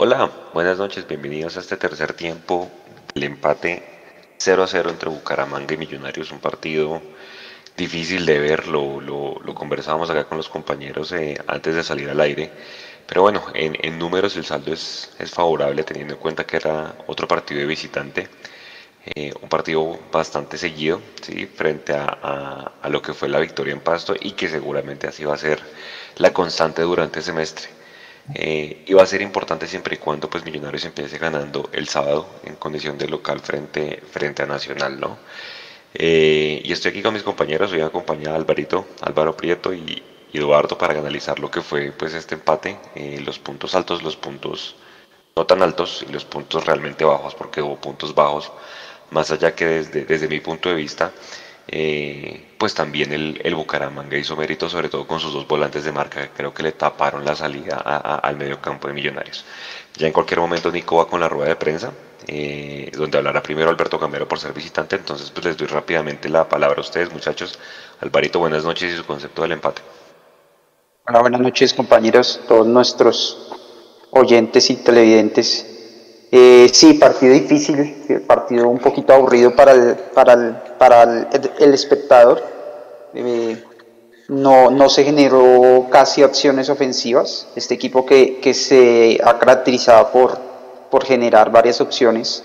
Hola, buenas noches, bienvenidos a este tercer tiempo del empate 0 a 0 entre Bucaramanga y Millonarios, un partido difícil de ver, lo, lo, conversábamos acá con los compañeros eh, antes de salir al aire, pero bueno, en, números el saldo es, es, favorable teniendo en cuenta que era otro partido de visitante, eh, un partido bastante seguido, ¿sí? frente a, a lo que fue la victoria en Pasto y que seguramente así va a ser la constante durante el semestre. Eh, y va a ser importante siempre y cuando pues Millonarios empiece ganando el sábado en condición de local frente, frente a Nacional, ¿no? Eh, y estoy aquí con mis compañeros, hoy acompañado de Alvarito, Álvaro Prieto y, Eduardo para analizar lo que fue pues este empate, eh, los puntos altos, los puntos no tan altos y los puntos realmente bajos, porque hubo puntos bajos, más allá que desde, desde mi punto de vista eh, pues también el, el, Bucaramanga hizo mérito, sobre todo con sus dos volantes de marca, que creo que le taparon la salida al medio campo de Millonarios. Ya en cualquier momento Nico va con la rueda de prensa, eh, donde hablará primero Alberto Camero por ser visitante, entonces pues les doy rápidamente la palabra a ustedes muchachos. Alvarito, buenas noches y su concepto del empate. Hola, buenas noches compañeros, todos nuestros oyentes y televidentes. Eh, sí, partido difícil, partido un poquito aburrido para el, para el, para el, espectador. Eh, no, no se generó casi opciones ofensivas. Este equipo que, que se ha caracterizado por, por generar varias opciones,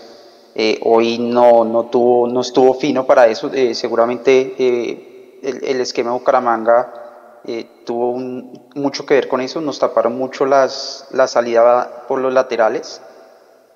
eh, hoy no, no, tuvo, no estuvo fino para eso. seguramente el, el, esquema de Bucaramanga tuvo mucho que ver con eso. Nos taparon mucho las, la salida por los laterales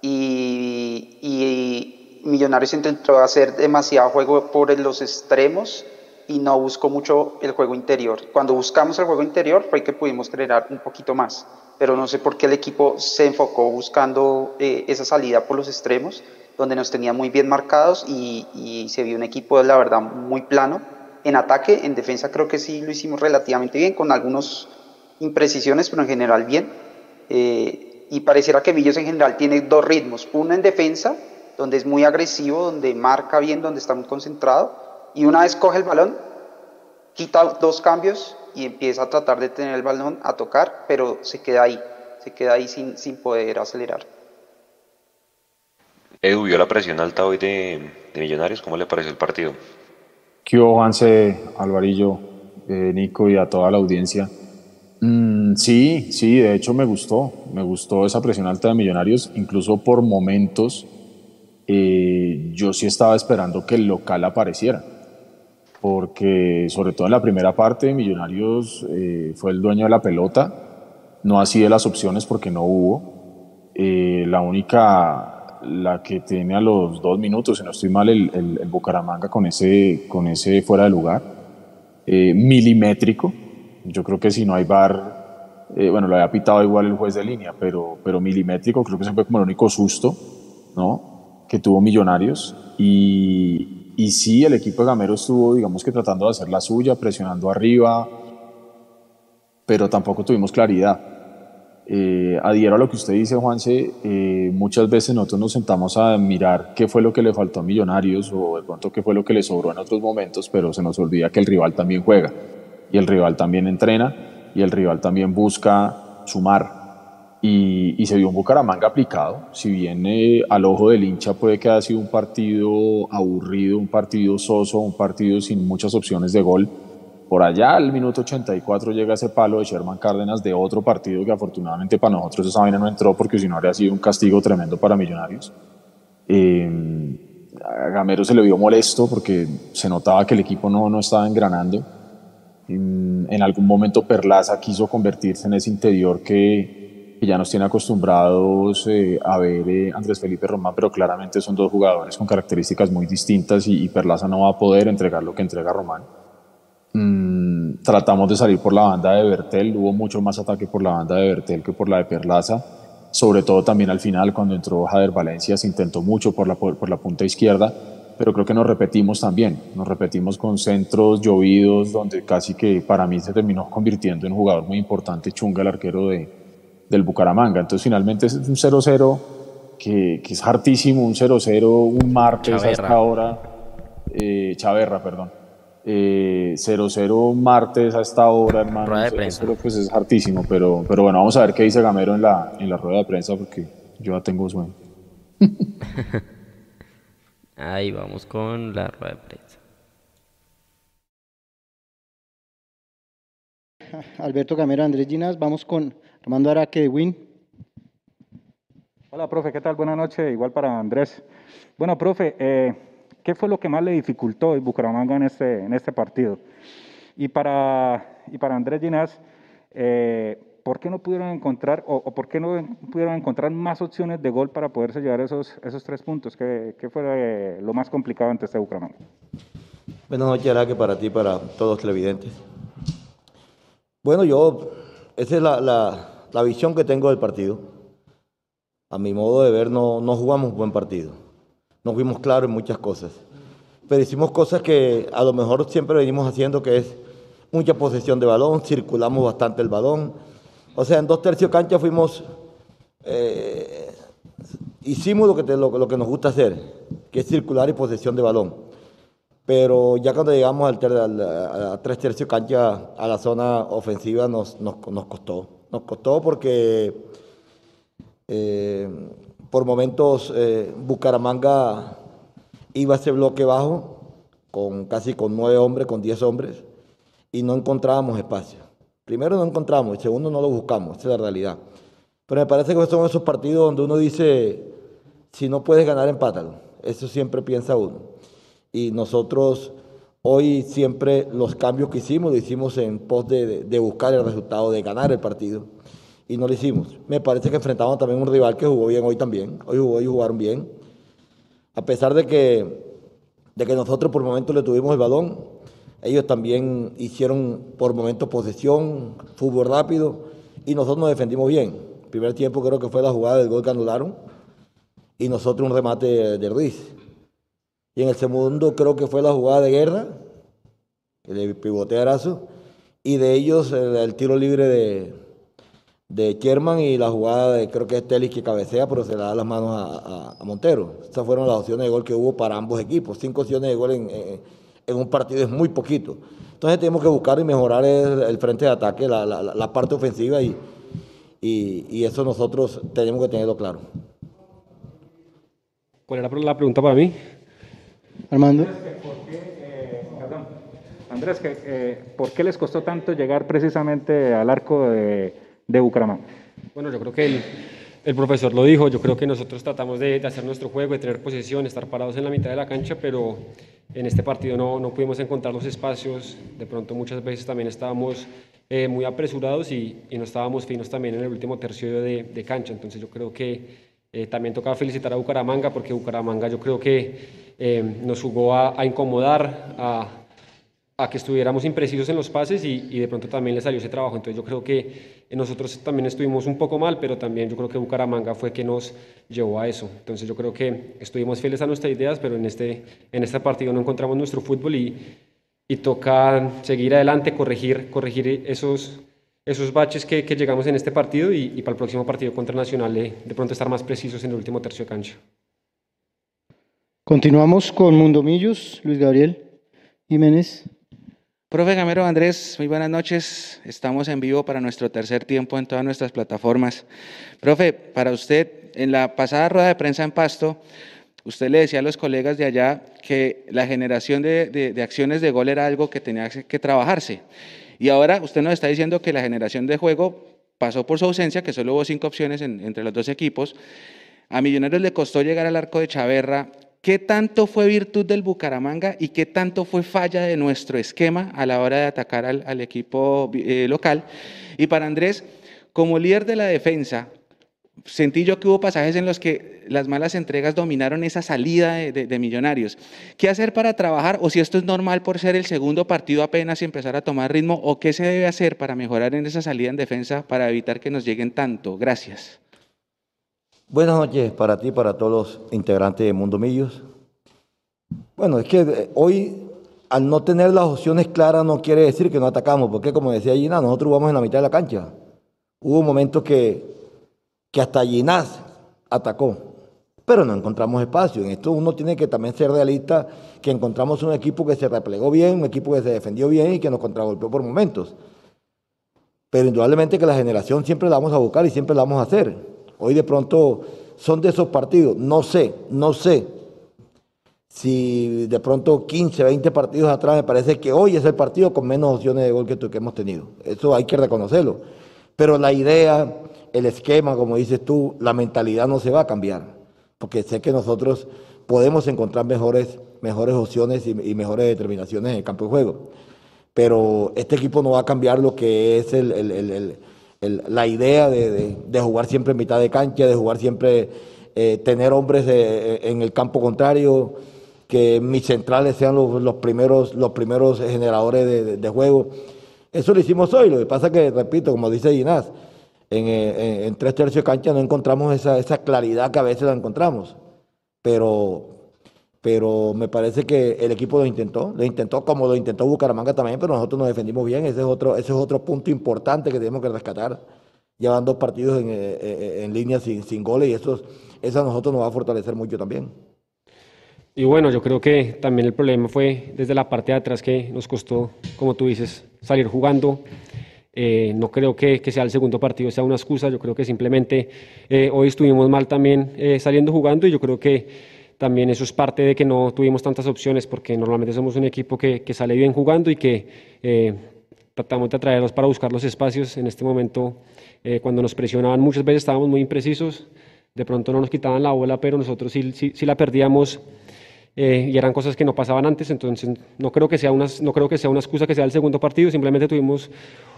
y, Millonarios intentó hacer demasiado juego por los extremos y no buscó mucho el juego interior. Cuando buscamos el juego interior fue que pudimos generar un poquito más, pero no sé por qué el equipo se enfocó buscando eh, esa salida por los extremos, donde nos tenía muy bien marcados y, y se vio un equipo, la verdad, muy plano. En ataque, en defensa creo que sí lo hicimos relativamente bien, con algunas imprecisiones, pero en general bien. Eh, y pareciera que Millos en general tiene dos ritmos, uno en defensa, donde es muy agresivo, donde marca bien, donde está muy concentrado, y una vez coge el balón, quita dos cambios y empieza a tratar de tener el balón a tocar, pero se queda ahí, se queda ahí sin, sin poder acelerar. Edu, ¿vio la presión alta hoy de, Millonarios? ¿Cómo le pareció el partido? ¿Qué Juanse, Alvarillo, eh, Nico y a toda la audiencia? Mm, sí, sí, de hecho me gustó, me gustó esa presión alta de Millonarios, incluso por momentos eh, yo sí estaba esperando que el local apareciera, porque sobre todo en la primera parte Millonarios eh, fue el dueño de la pelota, no así de las opciones porque no hubo, eh, la única, la que tiene a los dos minutos, si no estoy mal, el, el, el Bucaramanga con ese, con ese fuera de lugar, milimétrico, yo creo que si no hay bar, eh, bueno, lo había pitado igual el juez de línea, pero, pero milimétrico, creo que ese fue como el único susto, ¿no? Que tuvo Millonarios. Y, y sí, el equipo de Gamero estuvo, digamos que tratando de hacer la suya, presionando arriba, pero tampoco tuvimos claridad. Eh, adhiero a lo que usted dice, Juanse, eh, muchas veces nosotros nos sentamos a mirar qué fue lo que le faltó a Millonarios o de pronto qué fue lo que le sobró en otros momentos, pero se nos olvida que el rival también juega y el rival también entrena y el rival también busca sumar. Y, y se vio un Bucaramanga aplicado, si bien eh, al ojo del hincha puede que haya sido un partido aburrido, un partido soso, un partido sin muchas opciones de gol. Por allá al minuto 84 llega ese palo de Sherman Cárdenas de otro partido que afortunadamente para nosotros esa vaina no entró porque si no habría sido un castigo tremendo para Millonarios. Eh, a Gamero se le vio molesto porque se notaba que el equipo no, no estaba engranando en, algún momento Perlaza quiso convertirse en ese interior que, ya nos tiene acostumbrados eh, a ver eh, Andrés Felipe Román, pero claramente son dos jugadores con características muy distintas y, Perlaza no va a poder entregar lo que entrega Román. Mm, tratamos de salir por la banda de Bertel, hubo mucho más ataque por la banda de Bertel que por la de Perlaza, sobre todo también al final cuando entró Jader Valencia se intentó mucho por la, por la punta izquierda, pero creo que nos repetimos también, nos repetimos con centros llovidos, donde casi que para mí se terminó convirtiendo en un jugador muy importante, Chunga, el arquero de, del Bucaramanga. Entonces finalmente es un 0-0 que, que, es hartísimo, un 0-0, un martes hasta ahora, eh, Chaverra, perdón. 0-0 martes a esta hora, hermano. Rueda de prensa. pues es hartísimo, pero, pero bueno, vamos a ver qué dice Gamero en la, en la rueda de prensa porque yo ya tengo sueño. Ahí vamos con la rueda de prensa. Alberto Gamero, Andrés Ginas, vamos con Armando Araque de Win. Hola, profe, ¿qué tal? Buenas noches, igual para Andrés. Bueno, profe, eh, ¿qué fue lo que más le dificultó el Bucaramanga en este, en este partido? Y para, y para Andrés Ginás, eh, ¿por qué no pudieron encontrar o, por qué no pudieron encontrar más opciones de gol para poderse llevar esos, esos tres puntos? ¿Qué, qué fue lo más complicado ante este Bucaramanga? Buenas noches, Araque, para ti para todos los televidentes. Bueno, yo, esa es la, la, la visión que tengo del partido a mi modo de ver, no, no jugamos buen partido. No fuimos claros en muchas cosas. Pero hicimos cosas que a lo mejor siempre venimos haciendo, que es mucha posesión de balón, circulamos bastante el balón. O sea, en dos tercios cancha fuimos, eh, hicimos lo que, lo, que nos gusta hacer, que es circular y posesión de balón. Pero ya cuando llegamos al, al, a tres tercios cancha, a la zona ofensiva, nos, nos, nos costó. Nos costó porque eh, por momentos eh, Bucaramanga iba a ese bloque bajo, con casi con nueve hombres, con diez hombres, y no encontrábamos espacio. Primero no encontramos, y segundo no lo buscamos, esa es la realidad. Pero me parece que son esos partidos donde uno dice, si no puedes ganar, empátalo. Eso siempre piensa uno. Y nosotros hoy siempre los cambios que hicimos, lo hicimos en pos de, buscar el resultado, de ganar el partido y no lo hicimos. Me parece que enfrentamos también un rival que jugó bien hoy también. Hoy jugó y jugaron bien. A pesar de que, de que nosotros por momentos le tuvimos el balón, ellos también hicieron por momentos posesión, fútbol rápido y nosotros nos defendimos bien. El primer tiempo creo que fue la jugada del gol que anularon y nosotros un remate de Ruiz. Y en el segundo creo que fue la jugada de guerra, el pivote Arazo, y de ellos el tiro libre de, de Sherman y la jugada de creo que es Telis que cabecea, pero se le da las manos a, Montero. Estas fueron las opciones de gol que hubo para ambos equipos. Cinco opciones de gol en, un partido es muy poquito. Entonces tenemos que buscar y mejorar el, frente de ataque, la, la, la parte ofensiva y, y, y, eso nosotros tenemos que tenerlo claro. ¿Cuál era la pregunta para mí? Armando. Andrés, eh, ¿por qué les costó tanto llegar precisamente al arco de de Bucaramanga. Bueno, yo creo que el, el, profesor lo dijo, yo creo que nosotros tratamos de, de, hacer nuestro juego, de tener posesión, estar parados en la mitad de la cancha, pero en este partido no, no pudimos encontrar los espacios, de pronto muchas veces también estábamos eh, muy apresurados y, y, no estábamos finos también en el último tercio de, de cancha, entonces yo creo que eh, también tocaba felicitar a Bucaramanga porque Bucaramanga yo creo que eh, nos jugó a, a incomodar, a, a que estuviéramos imprecisos en los pases y, y, de pronto también le salió ese trabajo. Entonces yo creo que nosotros también estuvimos un poco mal, pero también yo creo que Bucaramanga fue que nos llevó a eso. Entonces yo creo que estuvimos fieles a nuestras ideas, pero en este, en este partido no encontramos nuestro fútbol y, y toca seguir adelante, corregir, corregir esos, esos baches que, que llegamos en este partido y, y, para el próximo partido contra Nacional de, de pronto estar más precisos en el último tercio de cancha. Continuamos con Mundo Millos, Luis Gabriel Jiménez. Profe Gamero Andrés, muy buenas noches. Estamos en vivo para nuestro tercer tiempo en todas nuestras plataformas. Profe, para usted, en la pasada rueda de prensa en Pasto, usted le decía a los colegas de allá que la generación de, de, acciones de gol era algo que tenía que trabajarse. Y ahora usted nos está diciendo que la generación de juego pasó por su ausencia, que solo hubo cinco opciones en, entre los dos equipos. A Millonarios le costó llegar al arco de Chaverra, ¿Qué tanto fue virtud del Bucaramanga y qué tanto fue falla de nuestro esquema a la hora de atacar al, equipo eh, local? Y para Andrés, como líder de la defensa, sentí yo que hubo pasajes en los que las malas entregas dominaron esa salida de, de, de, millonarios. ¿Qué hacer para trabajar? O si esto es normal por ser el segundo partido apenas y empezar a tomar ritmo, o qué se debe hacer para mejorar en esa salida en defensa para evitar que nos lleguen tanto. Gracias. Buenas noches para ti, para todos los integrantes de Mundo Millos. Bueno, es que eh, hoy, al no tener las opciones claras, no quiere decir que no atacamos, porque como decía Ginás, nosotros jugamos en la mitad de la cancha. Hubo momentos que, que hasta Ginás atacó. pero no encontramos espacio. En esto uno tiene que también ser realista, que encontramos un equipo que se replegó bien, un equipo que se defendió bien y que nos contragolpeó por momentos. Pero indudablemente que la generación siempre la vamos a buscar y siempre la vamos a hacer. Hoy de pronto son de esos partidos, no sé, no sé si de pronto 15, 20 partidos atrás me parece que hoy es el partido con menos opciones de gol que, que hemos tenido. Eso hay que reconocerlo. Pero la idea, el esquema, como dices tú, la mentalidad no se va a cambiar, porque sé que nosotros podemos encontrar mejores, mejores opciones y, mejores determinaciones en el campo de juego. Pero este equipo no va a cambiar lo que es la idea de, jugar siempre en mitad de cancha, de jugar siempre, eh, tener hombres eh, en el campo contrario que mis centrales sean los, primeros, los primeros generadores de, juego. Eso lo hicimos hoy, lo que pasa que, repito, como dice Ginás, eh, en, tres tercios de cancha no encontramos esa, esa, claridad que a veces la encontramos, pero, pero me parece que el equipo lo intentó, lo intentó como lo intentó Bucaramanga también, pero nosotros nos defendimos bien, ese es otro, ese es otro punto importante que tenemos que rescatar. Llevan dos partidos en, eh, eh, en, línea sin, sin goles y eso, eso a nosotros nos va a fortalecer mucho también. Y bueno, yo creo que también el problema fue desde la parte de atrás que nos costó, como tú dices, salir jugando. Eh, no creo que, que, sea el segundo partido sea una excusa, yo creo que simplemente eh, hoy estuvimos mal también eh, saliendo jugando y yo creo que también eso es parte de que no tuvimos tantas opciones porque normalmente somos un equipo que, sale bien jugando y que tratamos de atraerlos para buscar los espacios. En este momento, cuando nos presionaban muchas veces estábamos muy imprecisos, de pronto no nos quitaban la bola, pero nosotros sí la perdíamos eh, y eran cosas que no pasaban antes, entonces no creo, que sea una, no creo que sea una excusa que sea el segundo partido, simplemente tuvimos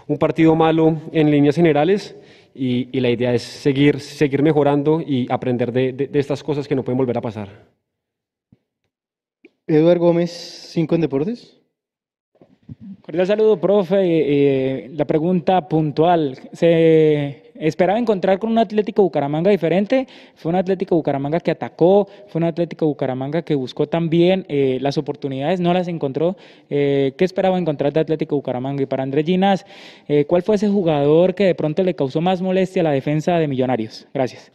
un partido malo en líneas generales y, la idea es seguir, seguir mejorando y aprender de, de, estas cosas que no pueden volver a pasar. Eduardo Gómez, Cinco en Deportes. Cordial saludo, profe. Eh, la pregunta puntual. ¿Se Esperaba encontrar con un Atlético Bucaramanga diferente. Fue un Atlético Bucaramanga que atacó, fue un Atlético Bucaramanga que buscó también eh, las oportunidades, no las encontró. Eh, ¿Qué esperaba encontrar de Atlético Bucaramanga? Y para Andrés Ginas, eh, ¿cuál fue ese jugador que de pronto le causó más molestia a la defensa de Millonarios? Gracias.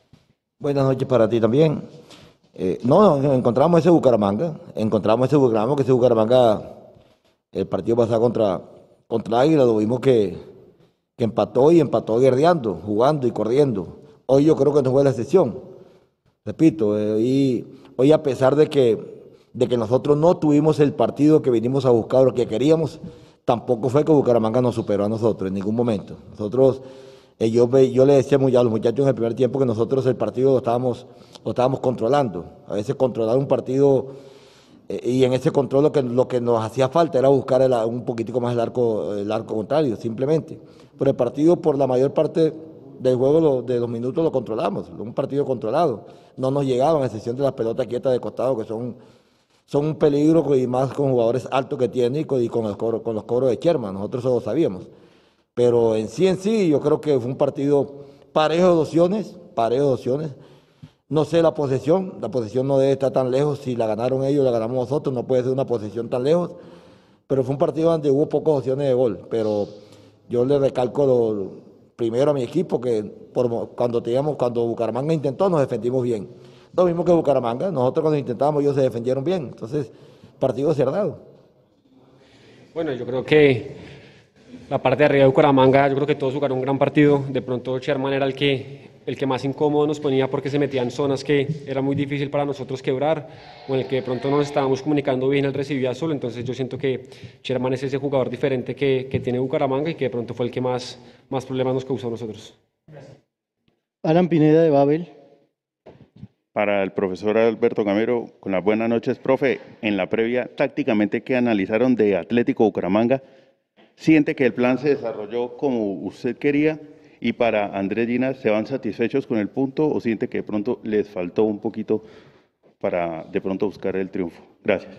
Buenas noches para ti también. no, encontramos ese Bucaramanga, encontramos ese Bucaramanga, que ese Bucaramanga, el partido pasado contra, contra Águila, lo vimos que que empató y empató guerreando, jugando y corriendo. Hoy yo creo que no fue la excepción. Repito, eh, hoy a pesar de que, de que nosotros no tuvimos el partido que vinimos a buscar, lo que queríamos, tampoco fue que Bucaramanga nos superó a nosotros en ningún momento. Nosotros, eh, yo, yo le decía muy a los muchachos en el primer tiempo que nosotros el partido lo estábamos, lo estábamos controlando. A veces controlar un partido y en ese control lo que, lo que nos hacía falta era buscar un poquitico más el arco, el arco contrario, simplemente. Pero el partido, por la mayor parte del juego de los minutos, lo controlamos. Un partido controlado. No nos llegaban, a excepción de las pelotas quietas de costado, que son, son un peligro y más con jugadores altos que tiene y con, con, con los cobros de Sherman. Nosotros eso lo sabíamos. Pero en sí, en sí, yo creo que fue un partido parejo de opciones, parejo de opciones. No sé la posesión, la posesión no debe estar tan lejos. Si la ganaron ellos, la ganamos nosotros, no puede ser una posesión tan lejos. Pero fue un partido donde hubo pocas opciones de gol. Pero yo le recalco primero a mi equipo que cuando teníamos, cuando Bucaramanga intentó, nos defendimos bien. Lo mismo que Bucaramanga, nosotros cuando intentábamos ellos se defendieron bien. Entonces, partido cerrado. Bueno, yo creo que la parte de arriba de Bucaramanga, yo creo que todos jugaron un gran partido. De pronto Sherman era el que el que más incómodo nos ponía porque se metía en zonas que era muy difícil para nosotros quebrar, o en el que de pronto no nos estábamos comunicando bien, él recibía solo, entonces yo siento que Sherman es ese jugador diferente que, que tiene Bucaramanga y que de pronto fue el que más, más problemas nos causó a nosotros. Alan Pineda de Babel. Para el profesor Alberto Gamero, con las buenas noches, profe. En la previa, tácticamente, ¿qué analizaron de Atlético Bucaramanga? ¿Siente que el plan se desarrolló como usted quería? y para Andrés Ginas, ¿se van satisfechos con el punto o siente que de pronto les faltó un poquito para de pronto buscar el triunfo? Gracias.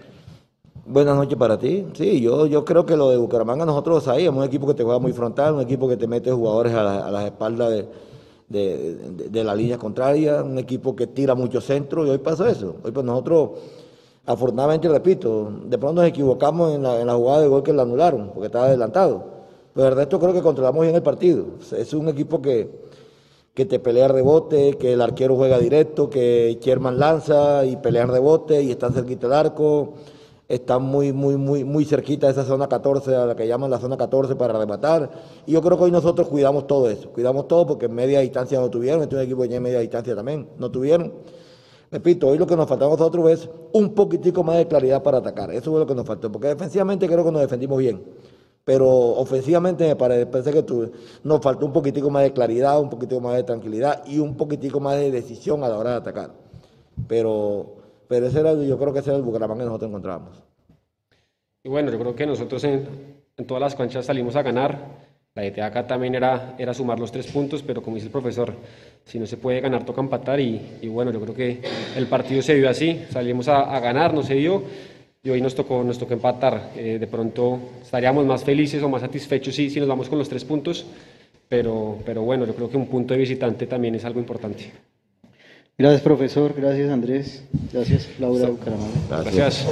Buenas noches para ti. Sí, yo, yo creo que lo de Bucaramanga nosotros sabíamos, un equipo que te juega muy frontal, un equipo que te mete jugadores a, las espaldas de, de, la línea contraria, un equipo que tira mucho centro y hoy pasó eso. Hoy pues nosotros, afortunadamente, repito, de pronto nos equivocamos en la, jugada de gol que la anularon, porque estaba adelantado pero de resto creo que controlamos bien el partido. Es un equipo que, que te pelea rebote, que el arquero juega directo, que Sherman lanza y pelea rebote y está cerquita del arco, están muy, muy, muy, muy cerquita de esa zona 14, a la que llaman la zona 14 para rematar. Y yo creo que hoy nosotros cuidamos todo eso, cuidamos todo porque en media distancia no tuvieron, este es un equipo que en media distancia también, no tuvieron. Repito, hoy lo que nos faltaba a nosotros es un poquitico más de claridad para atacar. Eso fue lo que nos faltó, porque defensivamente creo que nos defendimos bien pero ofensivamente me parece que nos faltó un poquitico más de claridad, un poquitico más de tranquilidad y un poquitico más de decisión a la hora de atacar. Pero, pero ese era, yo creo que ese era el Bucaramanga que nosotros encontramos. Y bueno, yo creo que nosotros en todas las canchas salimos a ganar. La idea acá también era, era sumar los tres puntos, pero como dice el profesor, si no se puede ganar, toca empatar. Y, y bueno, yo creo que el partido se vio así. Salimos a, a ganar, no se dio y hoy nos tocó, nos tocó empatar. Eh, de pronto estaríamos más felices o más satisfechos si, si nos vamos con los tres puntos, pero, pero bueno, yo creo que un punto de visitante también es algo importante. Gracias, profesor. Gracias, Andrés. Gracias, Laura Bucaramanga. Gracias.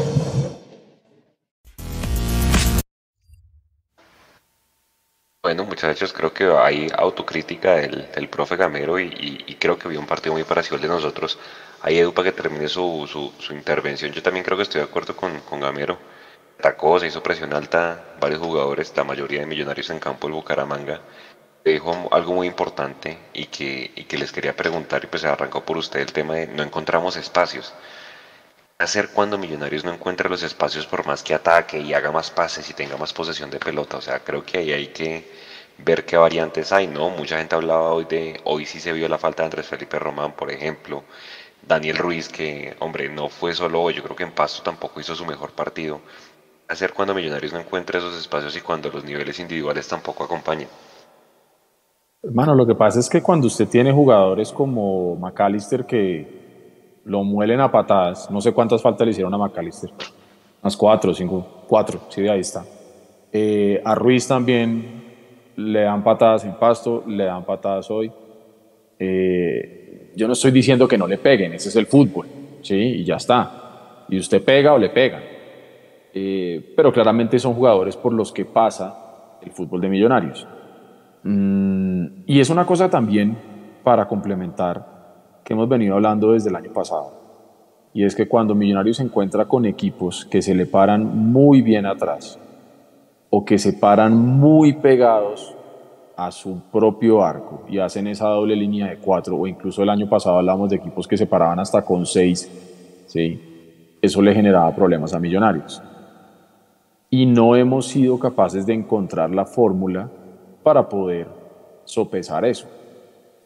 Bueno, muchachos, creo que hay autocrítica del, del profe Gamero y, y, y creo que vio un partido muy parecido al de nosotros ahí Edu para que termine su, su, su, intervención. Yo también creo que estoy de acuerdo con, con Gamero. Atacó, se hizo presión alta, varios jugadores, la mayoría de millonarios en campo del Bucaramanga. Dijo algo muy importante y que, y que les quería preguntar, y pues se arrancó por usted el tema de no encontramos espacios. ¿Qué hacer cuando Millonarios no encuentre los espacios por más que ataque y haga más pases y tenga más posesión de pelota? O sea, creo que ahí hay que ver qué variantes hay, ¿no? Mucha gente hablaba hoy de, hoy sí se vio la falta de Andrés Felipe Román, por ejemplo. Daniel Ruiz, que, hombre, no fue solo hoy, yo creo que en Pasto tampoco hizo su mejor partido. Hacer cuando Millonarios no encuentra esos espacios y cuando los niveles individuales tampoco acompañan. Hermano, lo que pasa es que cuando usted tiene jugadores como McAllister que lo muelen a patadas, no sé cuántas faltas le hicieron a McAllister, unas cuatro, cinco, cuatro, sí, ahí está. Eh, a Ruiz también le dan patadas en Pasto, le dan patadas hoy. Eh, yo no estoy diciendo que no le peguen, ese es el fútbol, ¿sí? Y ya está. Y usted pega o le pega. Eh, pero claramente son jugadores por los que pasa el fútbol de millonarios. Mm, y es una cosa también para complementar que hemos venido hablando desde el año pasado. Y es que cuando Millonarios se encuentra con equipos que se le paran muy bien atrás o que se paran muy pegados a su propio arco y hacen esa doble línea de cuatro, o incluso el año pasado hablamos de equipos que se paraban hasta con seis, ¿sí? eso le generaba problemas a Millonarios. Y no hemos sido capaces de encontrar la fórmula para poder sopesar eso.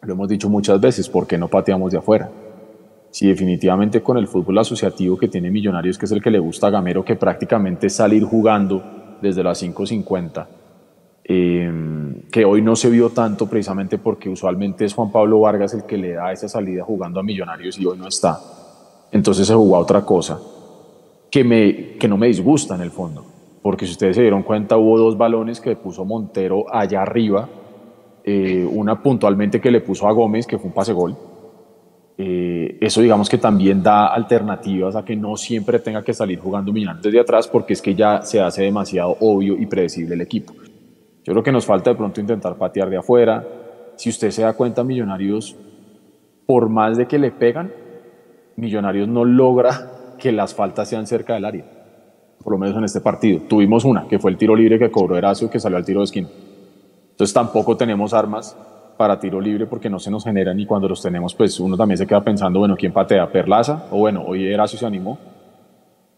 Lo hemos dicho muchas veces, ¿por qué no pateamos de afuera? Si definitivamente con el fútbol asociativo que tiene Millonarios, que es el que le gusta a Gamero, que prácticamente salir jugando desde las 5.50, eh, que hoy no se vio tanto precisamente porque usualmente es Juan Pablo Vargas el que le da esa salida jugando a Millonarios y hoy no está. Entonces se jugó a otra cosa que, me, que no me disgusta en el fondo, porque si ustedes se dieron cuenta hubo dos balones que puso Montero allá arriba, eh, una puntualmente que le puso a Gómez, que fue un pase gol. Eh, eso digamos que también da alternativas a que no siempre tenga que salir jugando Millonarios desde atrás porque es que ya se hace demasiado obvio y predecible el equipo. Yo creo que nos falta de pronto intentar patear de afuera. Si usted se da cuenta, Millonarios, por más de que le pegan, Millonarios no logra que las faltas sean cerca del área. Por lo menos en este partido. Tuvimos una, que fue el tiro libre que cobró Eracio, que salió al tiro de esquina. Entonces tampoco tenemos armas para tiro libre porque no se nos generan y cuando los tenemos, pues uno también se queda pensando, bueno, ¿quién patea? ¿Perlaza? O bueno, hoy Eracio se animó,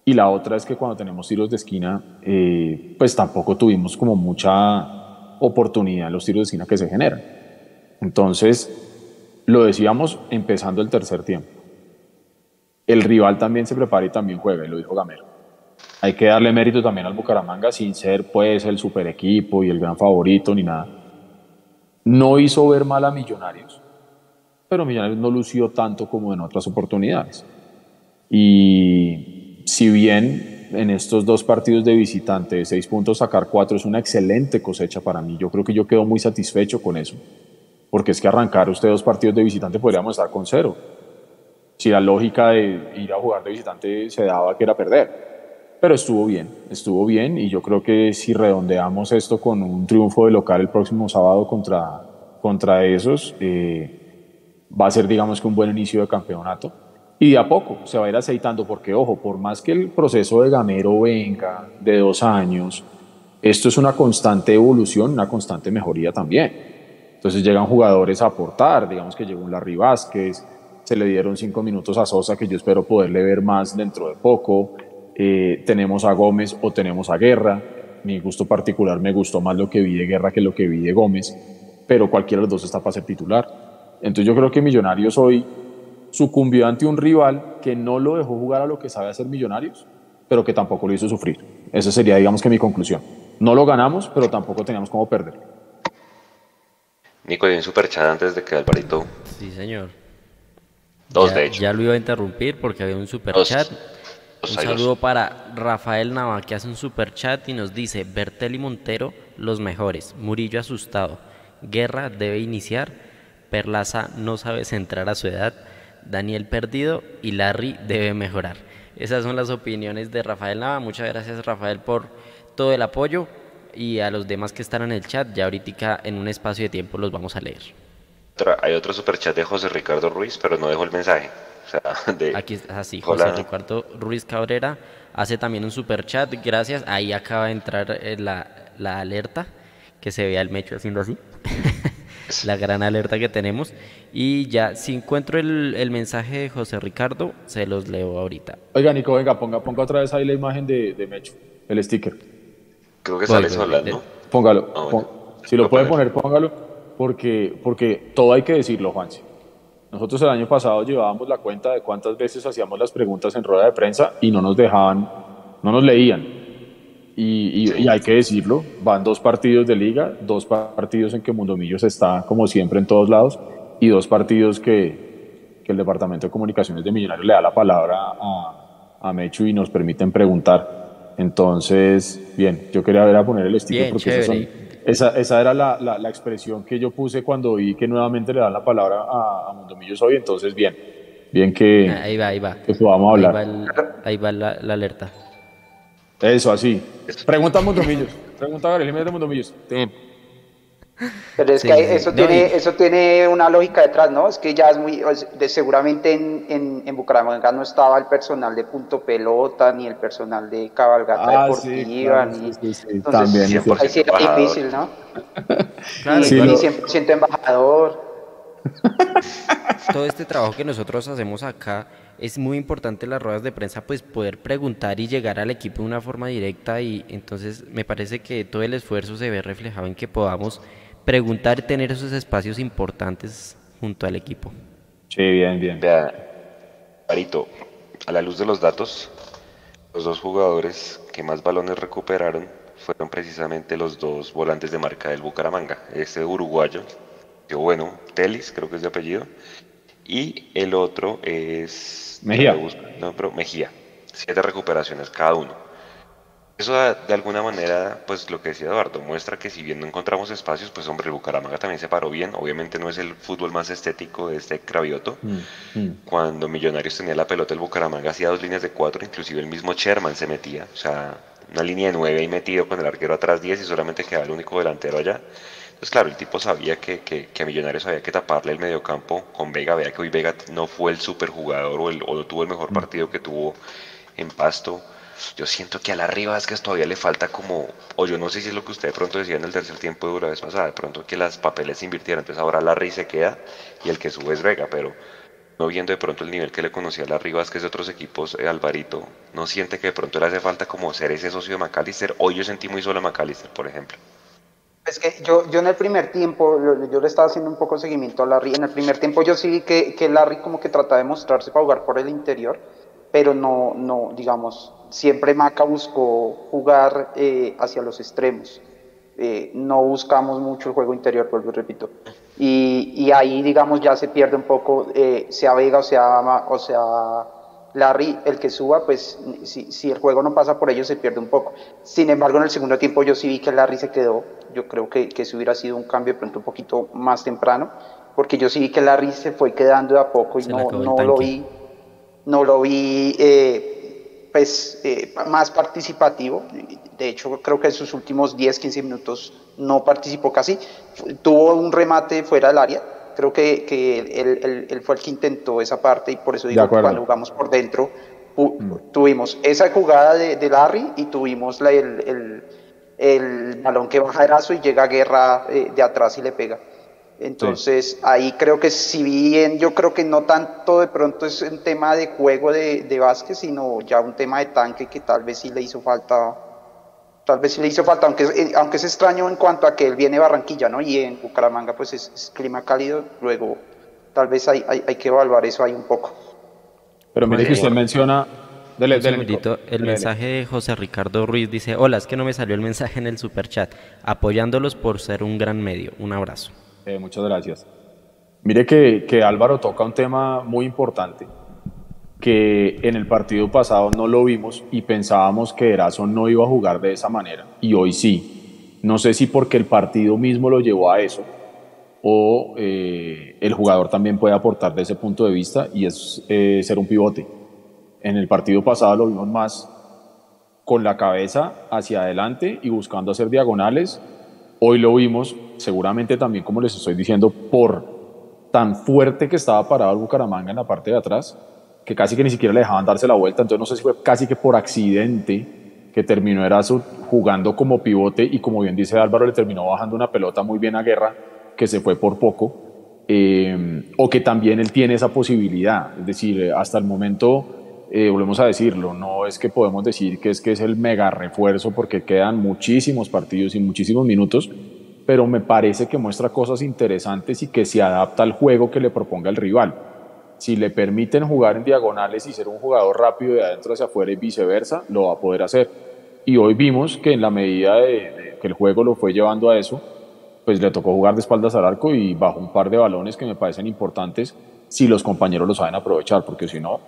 y la otra es que cuando tenemos tiros de esquina, eh, pues tampoco tuvimos como mucha oportunidad en los tiros de esquina que se generan. Entonces, lo decíamos empezando el tercer tiempo. El rival también se prepara y también juega, lo dijo Gamero. Hay que darle mérito también al Bucaramanga sin ser pues el super equipo y el gran favorito ni nada. No hizo ver mal a Millonarios, pero Millonarios no lució tanto como en otras oportunidades. Y si bien en estos dos partidos de visitante seis puntos sacar cuatro es una excelente cosecha para mí. Yo creo que yo quedo muy satisfecho con eso. Porque es que arrancar usted dos partidos de visitante podríamos estar con cero. Si la lógica de ir a jugar de visitante se daba que era perder. Pero estuvo bien, estuvo bien y yo creo que si redondeamos esto con un triunfo de local el próximo sábado contra, contra esos, eh, va a ser, digamos que, un buen inicio de campeonato. Y de a poco se va a ir aceitando, porque, ojo, por más que el proceso de Gamero venga de dos años, esto es una constante evolución, una constante mejoría también. Entonces llegan jugadores a aportar, digamos que llegó un Larry Vázquez, se le dieron cinco minutos a Sosa, que yo espero poderle ver más dentro de poco. Eh, tenemos a Gómez o tenemos a Guerra. Mi gusto particular me gustó más lo que vi de Guerra que lo que vi de Gómez, pero cualquiera de los dos está para ser titular. Entonces yo creo que Millonarios hoy sucumbió ante un rival que no lo dejó jugar a lo que sabe hacer Millonarios, pero que tampoco lo hizo sufrir. Esa sería, digamos que mi conclusión. No lo ganamos, pero tampoco teníamos cómo perder. Nico, hay un superchat antes de que Alvarito. Sí, señor. Dos, ya, de hecho. Ya lo iba a interrumpir porque había un superchat. Un saludo para Rafael Nava que hace un super chat y nos dice Bertel y Montero los mejores, Murillo asustado, Guerra debe iniciar, Perlaza no sabe centrar a su edad, Daniel perdido y Larry debe mejorar. Esas son las opiniones de Rafael Nava. Muchas gracias Rafael por todo el apoyo y a los demás que están en el chat. Ya ahorita en un espacio de tiempo los vamos a leer. Hay otro superchat de José Ricardo Ruiz, pero no dejó el mensaje. Aquí está así, José Ricardo Ruiz Cabrera hace también un super chat, gracias. Ahí acaba de entrar eh, la, la alerta, que se vea el mecho haciendo así. la gran alerta que tenemos. Y ya, si encuentro el, el, mensaje de José Ricardo, se los leo ahorita. Oiga, Nico, venga, ponga, ponga otra vez ahí la imagen de, de Mecho, el sticker. Creo que sale sola, ¿no? Póngalo. Ah, bueno. Si lo puede poner, póngalo, porque, porque todo hay que decirlo, Juanse. Nosotros el año pasado llevábamos la cuenta de cuántas veces hacíamos las preguntas en rueda de prensa y no nos dejaban, no nos leían. Y, y, y hay que decirlo, van dos partidos de liga, dos partidos en que Mundomillos está como siempre en todos lados y dos partidos que, que el Departamento de Comunicaciones de Millonarios le da la palabra a, a Mechu y nos permiten preguntar. Entonces, bien, yo quería ver a poner el sticker bien, porque son, esa, esa, era la, la, la, expresión que yo puse cuando vi que nuevamente le dan la palabra a, a Mundomillos hoy. Entonces, bien, bien que, ahí va, ahí va. que podamos hablar. Ahí va, el, ahí va la, la, alerta. Eso, así. Pregunta a Mundomillos. Pregunta a Gabriel Jiménez de Mundomillos. Pero es sí, que eso, no, tiene, y... eso tiene una lógica detrás, ¿no? Es que ya es muy. De, seguramente en, en, en, Bucaramanga no estaba el personal de punto pelota, ni el personal de cabalgata ah, deportiva, sí, ni. Sí, sí, entonces, También, ahí sí era difícil, ¿no? claro, y, lo... y 100% embajador. Todo este trabajo que nosotros hacemos acá es muy importante en las ruedas de prensa pues poder preguntar y llegar al equipo de una forma directa y entonces me parece que todo el esfuerzo se ve reflejado en que podamos preguntar y tener esos espacios importantes junto al equipo. Sí, bien, bien. Vea, Parito, a la luz de los datos, los dos jugadores que más balones recuperaron fueron precisamente los dos volantes de marca del Bucaramanga. Este uruguayo, que bueno, Telis, creo que es de apellido, y el otro es... Mejía. No, pero Mejía. Siete recuperaciones cada uno. Eso de alguna manera, pues lo que decía Eduardo, muestra que si bien no encontramos espacios, pues hombre, el Bucaramanga también se paró bien. Obviamente no es el fútbol más estético de este Cravioto. Mm, mm. Cuando Millonarios tenía la pelota, el Bucaramanga hacía dos líneas de cuatro, inclusive el mismo Sherman se metía. O sea, una línea de nueve y metido con el arquero atrás 10 y solamente quedaba el único delantero allá. Entonces, claro, el tipo sabía que, que, que a Millonarios había que taparle el mediocampo con Vega. Vea que hoy Vega no fue el superjugador o, el, o no tuvo el mejor partido que tuvo en Pasto yo siento que a la Rivas todavía le falta como, o yo no sé si es lo que usted de pronto decía en el tercer tiempo de la vez pasada, de pronto que las papeles se invirtieran, entonces ahora Larry se queda y el que sube es Vega, pero no viendo de pronto el nivel que le conocía a la Rivas, que es de otros equipos, eh, Alvarito, no siente que de pronto le hace falta como ser ese socio de McAllister, hoy yo sentí muy solo a McAllister, por ejemplo. Es que yo, yo en el primer tiempo, yo, le estaba haciendo un poco seguimiento a Larry, en el primer tiempo yo sí vi que, que Larry como que trataba de mostrarse para jugar por el interior, pero no, no digamos, siempre Maca buscó jugar eh, hacia los extremos. Eh, no buscamos mucho el juego interior, vuelvo y repito. Y, y, ahí, digamos, ya se pierde un poco, eh, sea Vega o sea, o sea Larry, el que suba, pues si, si, el juego no pasa por ellos, se pierde un poco. Sin embargo, en el segundo tiempo yo sí vi que Larry se quedó. Yo creo que, que ese hubiera sido un cambio de pronto un poquito más temprano, porque yo sí vi que Larry se fue quedando de a poco y se no, no lo vi. No lo vi pues, eh, más participativo. De hecho, creo que en sus últimos 10, 15 minutos no participó casi. Tuvo un remate fuera del área, Creo que, que él, él, fue el que intentó esa parte y por eso digo que cuando jugamos por dentro mm. tuvimos esa jugada de, de Larry y tuvimos la, el, el, balón que baja Erazo y llega a Guerra eh, de atrás y le pega. Entonces ahí creo que si bien yo creo que no tanto de pronto es un tema de juego de, de Vázquez, sino ya un tema de tanque que tal vez sí le hizo falta tal vez sí le hizo falta, aunque, eh, aunque es extraño en cuanto a que él viene de Barranquilla, ¿no? Y en Bucaramanga pues es, clima cálido, luego tal vez hay, hay, que evaluar eso ahí un poco. Pero mire que usted menciona... Dele, el mensaje de José Ricardo Ruiz dice, hola, es que no me salió el mensaje en el super chat, apoyándolos por ser un gran medio. Un abrazo. Eh, muchas gracias. Mire que, que Álvaro toca un tema muy importante que en el partido pasado no lo vimos y pensábamos que Erazo no iba a jugar de esa manera y hoy sí. No sé si porque el partido mismo lo llevó a eso o eh, el jugador también puede aportar de ese punto de vista y es eh, ser un pivote. En el partido pasado lo vimos más con la cabeza hacia adelante y buscando hacer diagonales. Hoy lo vimos seguramente también, como les estoy diciendo, por tan fuerte que estaba parado el Bucaramanga en la parte de atrás, que casi que ni siquiera le dejaban darse la vuelta, entonces no sé si fue casi que por accidente que terminó Erazo jugando como pivote y como bien dice Álvaro, le terminó bajando una pelota muy bien a Guerra, que se fue por poco, eh, o que también él tiene esa posibilidad, es decir, hasta el momento, eh, volvemos a decirlo, no es que podemos decir que es que es el mega refuerzo porque quedan muchísimos partidos y muchísimos minutos, pero me parece que muestra cosas interesantes y que se adapta al juego que le proponga el rival si le permiten jugar en diagonales y ser un jugador rápido de adentro hacia afuera y viceversa, lo va a poder hacer. Y hoy vimos que en la medida de, que el juego lo fue llevando a eso, pues le tocó jugar de espaldas al arco y bajo un par de balones que me parecen importantes si los compañeros lo saben aprovechar, porque si no,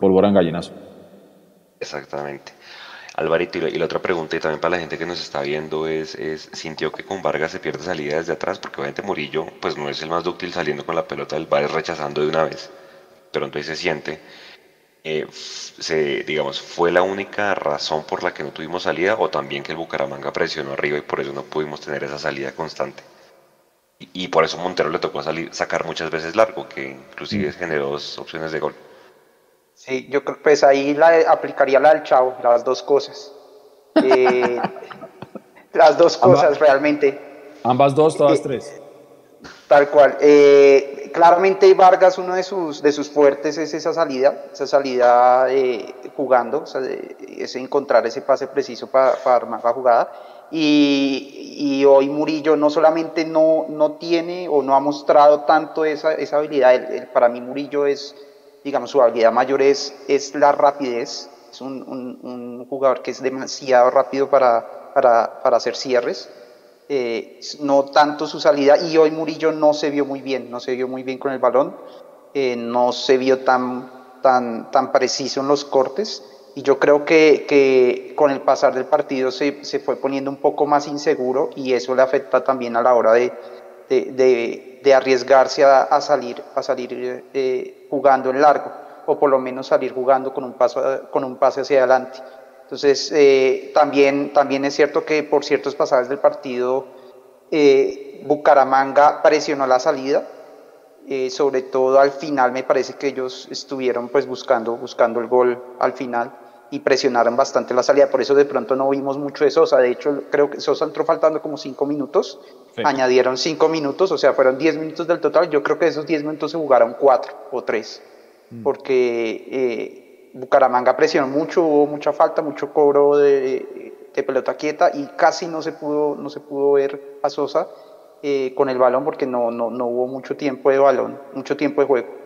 pólvora en gallinazo. Exactamente. Alvarito, y la, otra pregunta, y también para la gente que nos está viendo, es, es, ¿sintió que con Vargas se pierde salida desde atrás? Porque obviamente Murillo, pues no es el más dúctil saliendo con la pelota, el va rechazando de una vez pero entonces se siente, eh, se, digamos, ¿fue la única razón por la que no tuvimos salida o también que el Bucaramanga presionó arriba y por eso no pudimos tener esa salida constante? Y, por eso Montero le tocó salir, sacar muchas veces largo, que inclusive mm. generó dos opciones de gol. Sí, yo creo que pues ahí la, aplicaría la del Chavo, las dos cosas. Eh, las dos cosas realmente. Ambas dos, todas eh, tres. Tal cual. Eh, claramente Vargas, uno de sus, de sus fuertes es esa salida, esa salida jugando, es encontrar ese pase preciso para, armar la jugada. Y, hoy Murillo no solamente no, no tiene o no ha mostrado tanto esa, esa habilidad, para mí Murillo es, digamos, su habilidad mayor es, es la rapidez, es un, un, jugador que es demasiado rápido para, para, para hacer cierres. Eh, no tanto su salida. Y hoy Murillo no se vio muy bien, no se vio muy bien con el balón, eh, no se vio tan, tan, tan preciso en los cortes. Y yo creo que, que con el pasar del partido se, se, fue poniendo un poco más inseguro y eso le afecta también a la hora de, arriesgarse a, salir, a salir eh, jugando en largo o por lo menos salir jugando con un, paso, con un pase hacia adelante. Entonces, eh, también, también es cierto que por ciertos pasajes del partido, eh, Bucaramanga presionó la salida, eh, sobre todo al final me parece que ellos estuvieron pues buscando, buscando el gol al final y presionaron bastante la salida, por eso de pronto no vimos mucho de Sosa, de hecho creo que Sosa entró faltando como cinco minutos, añadieron cinco minutos, o sea, fueron diez minutos del total, yo creo que esos diez minutos se jugaron cuatro o tres, mm. porque Bucaramanga presionó mucho, hubo mucha falta, mucho cobro de, pelota quieta y casi no se pudo, no se pudo ver a Sosa eh, con el balón porque no, no, no, hubo mucho tiempo de balón, mucho tiempo de juego.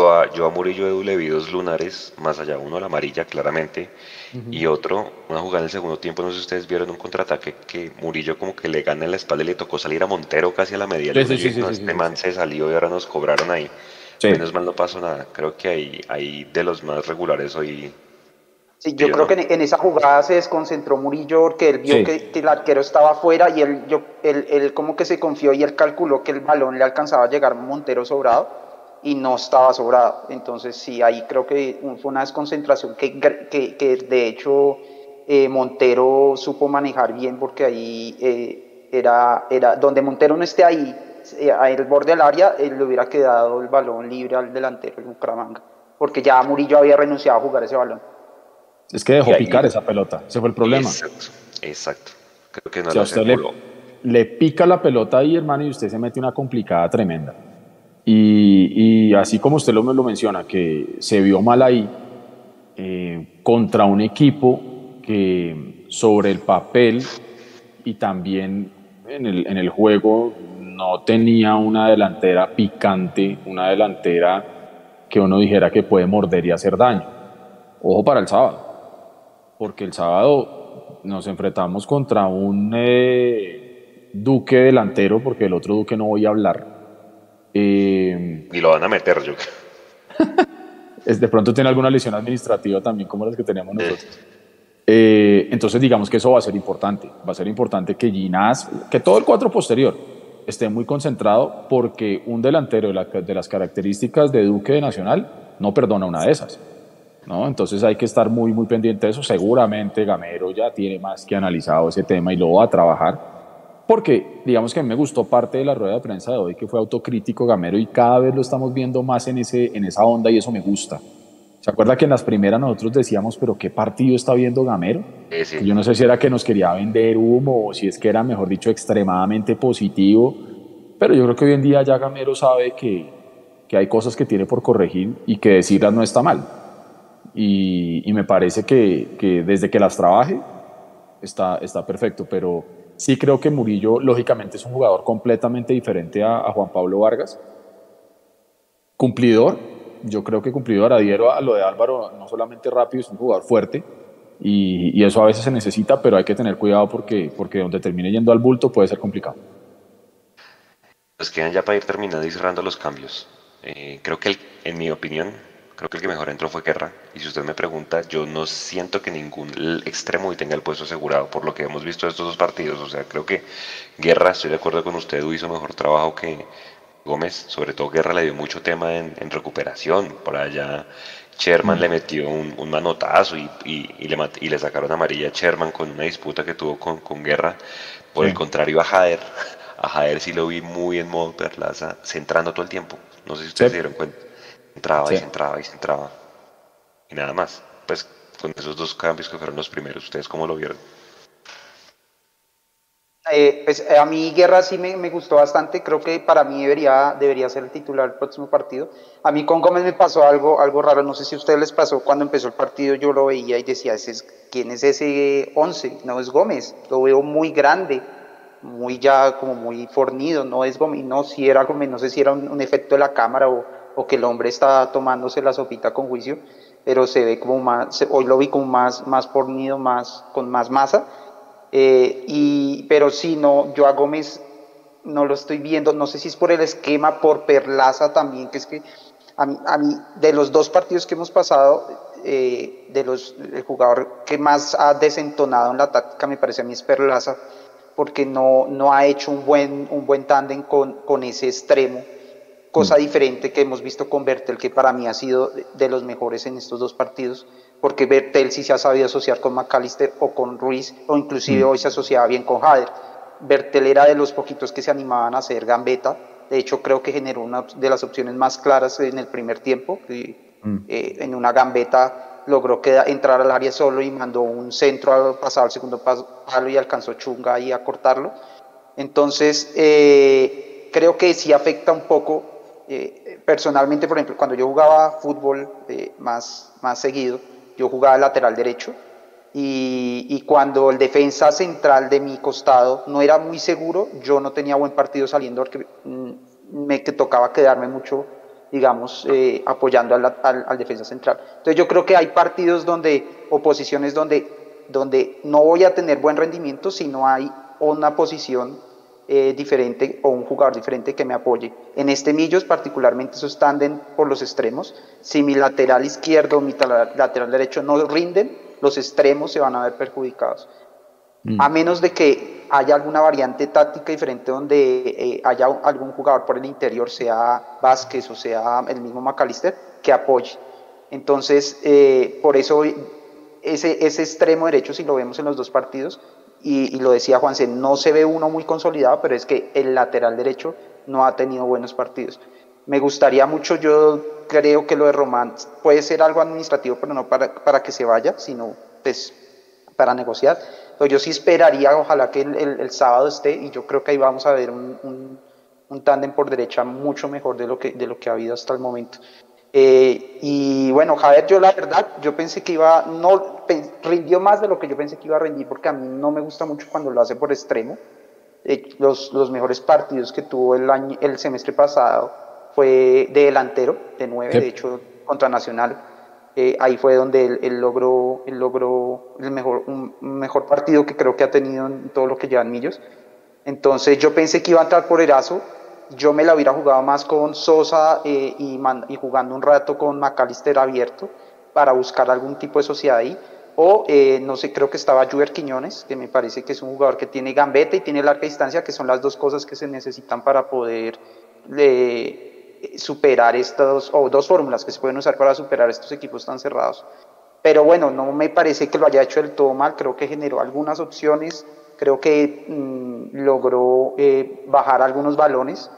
Yo a, yo a Murillo Edu le vi dos lunares, más allá, uno la amarilla claramente y otro, una jugada en el segundo tiempo, no sé si ustedes vieron un contraataque que Murillo como que le gana en la espalda y le tocó salir a Montero casi a la media. Sí, este man se salió y ahora nos cobraron ahí. Menos mal no pasó nada. Creo que hay, hay de los más regulares hoy. Sí, yo creo que en, esa jugada se desconcentró Murillo porque él vio que, el arquero estaba afuera y él, yo, él, él, como que se confió y él calculó que el balón le alcanzaba a llegar a Montero sobrado y no estaba sobrado. Entonces sí, ahí creo que fue una desconcentración que, que, que de hecho eh, Montero supo manejar bien porque ahí eh, era, era donde Montero no esté ahí eh, el borde del área, él le hubiera quedado el balón libre al delantero del Bucaramanga, porque ya Murillo había renunciado a jugar ese balón. Es que dejó picar esa pelota, ese fue el problema. Exacto, exacto. Creo que no usted le, le, pica la pelota ahí, hermano, y usted se mete una complicada tremenda. Y, así como usted lo, lo, menciona, que se vio mal ahí, eh, contra un equipo que sobre el papel y también en el, en el juego no tenía una delantera picante, una delantera que uno dijera que puede morder y hacer daño. Ojo para el sábado, porque el sábado nos enfrentamos contra un eh, duque delantero, porque el otro duque no voy a hablar. Eh, y lo van a meter, yo de pronto tiene alguna lesión administrativa también, como las que tenemos nosotros. Eh, entonces, digamos que eso va a ser importante. Va a ser importante que Ginás, que todo el cuadro posterior esté muy concentrado, porque un delantero de, las características de Duque de Nacional no perdona una de esas. ¿no? Entonces hay que estar muy, muy pendiente de eso. Seguramente Gamero ya tiene más que analizado ese tema y lo va a trabajar. Porque, digamos que a mí me gustó parte de la rueda de prensa de hoy, que fue autocrítico Gamero, y cada vez lo estamos viendo más en, ese, en esa onda y eso me gusta. ¿Se acuerda que en las primeras nosotros decíamos, pero qué partido está viendo Gamero? Yo no sé si era que nos quería vender humo o si es que era, mejor dicho, extremadamente positivo, pero yo creo que hoy en día ya Gamero sabe que, que hay cosas que tiene por corregir y que decirlas no está mal. Y, y me parece que, que, desde que las trabaje está, está perfecto, pero sí creo que Murillo, lógicamente, es un jugador completamente diferente a, Juan Pablo Vargas. Cumplidor, yo creo que cumplidor adhiero a lo de Álvaro, no solamente rápido, es un jugador fuerte y, y, eso a veces se necesita, pero hay que tener cuidado porque, porque donde termine yendo al bulto puede ser complicado. Pues quedan ya para ir terminando y cerrando los cambios. Eh, creo que, en mi opinión, creo que el que mejor entró fue Guerra. Y si usted me pregunta, yo no siento que ningún extremo tenga el puesto asegurado por lo que hemos visto de estos dos partidos. O sea, creo que Guerra, estoy de acuerdo con usted, hizo mejor trabajo que, Gómez, sobre todo Guerra, le dio mucho tema en, recuperación. Por allá Sherman mm. le metió un, manotazo y, y, le, y, le, sacaron amarilla a Sherman con una disputa que tuvo con, con Guerra. Por el contrario, a Jader, a Jader sí lo vi muy en modo perlaza, centrando todo el tiempo. No sé si ustedes se dieron cuenta. Entraba y se entraba y se entraba. Y nada más. Pues con esos dos cambios que fueron los primeros, ¿ustedes cómo lo vieron? Eh, pues a mí Guerra sí me, me, gustó bastante, creo que para mí debería, debería ser el titular del próximo partido. A mí con Gómez me pasó algo, algo raro, no sé si a ustedes les pasó cuando empezó el partido, yo lo veía y decía, ¿ese ¿quién es ese 11? No es Gómez, lo veo muy grande, muy ya como muy fornido, no es Gómez, no, si era Gómez, no sé si era un, efecto de la cámara o, o, que el hombre está tomándose la sopita con juicio, pero se ve como más, hoy lo vi como más, más fornido, más, con más masa eh, y, pero sí, no, yo a Gómez no lo estoy viendo, no sé si es por el esquema, por Perlaza también, que es que a mí, a mí de los dos partidos que hemos pasado, eh, de los, el jugador que más ha desentonado en la táctica me parece a mí es Perlaza, porque no, no ha hecho un buen, un buen tándem con, con ese extremo, cosa mm. diferente que hemos visto con Bertel, que para mí ha sido de los mejores en estos dos partidos porque Bertel sí se ha sabido asociar con McAllister o con Ruiz, o inclusive mm. hoy se asociaba bien con Jader. Bertel era de los poquitos que se animaban a hacer gambeta, de hecho creo que generó una de las opciones más claras en el primer tiempo, mm. eh, en una gambeta logró entrar al área solo y mandó un centro a pasar al segundo palo y alcanzó Chunga ahí a cortarlo. Entonces, eh, creo que sí afecta un poco. Eh, personalmente, por ejemplo, cuando yo jugaba fútbol más, más seguido, yo jugaba lateral derecho y, cuando el defensa central de mi costado no era muy seguro, yo no tenía buen partido saliendo porque mm, me tocaba quedarme mucho, digamos, eh, apoyando al, defensa central. Entonces yo creo que hay partidos donde, o posiciones donde, donde no voy a tener buen rendimiento si no hay una posición eh, diferente o un jugador diferente que me apoye. En este Millos, particularmente esos tándem por los extremos, si mi lateral izquierdo o mi lateral derecho no rinden, los extremos se van a ver perjudicados. Mm. A menos de que haya alguna variante táctica diferente donde eh, haya algún jugador por el interior, sea Vázquez o sea el mismo McAllister, que apoye. Entonces, eh, por eso ese, ese extremo derecho, si lo vemos en los dos partidos, y, lo decía Juanse, no se ve uno muy consolidado, pero es que el lateral derecho no ha tenido buenos partidos. Me gustaría mucho, yo creo que lo de Román puede ser algo administrativo, pero no para, para que se vaya, sino pues, para negociar. Pero yo sí esperaría, ojalá que el, el, sábado esté, y yo creo que ahí vamos a ver un, un, un tándem por derecha mucho mejor de lo que, de lo que ha habido hasta el momento. Eh, y bueno, Javier, yo la verdad, yo pensé que iba, no, rindió más de lo que yo pensé que iba a rendir, porque a mí no me gusta mucho cuando lo hace por extremo. Eh, los, los, mejores partidos que tuvo el, año, el semestre pasado fue de delantero, de nueve, de hecho, contra Nacional. Eh, ahí fue donde él, logró, él logró el mejor, un mejor partido que creo que ha tenido en todo lo que llevan Millos. Entonces yo pensé que iba a entrar por Erazo, yo me la hubiera jugado más con Sosa eh, y, y, jugando un rato con McAllister abierto para buscar algún tipo de sociedad ahí. O, eh, no sé, creo que estaba Juber Quiñones, que me parece que es un jugador que tiene gambeta y tiene larga distancia, que son las dos cosas que se necesitan para poder eh, superar estas, o dos fórmulas que se pueden usar para superar estos equipos tan cerrados. Pero bueno, no me parece que lo haya hecho del todo mal, creo que generó algunas opciones, creo que mm, logró bajar algunos balones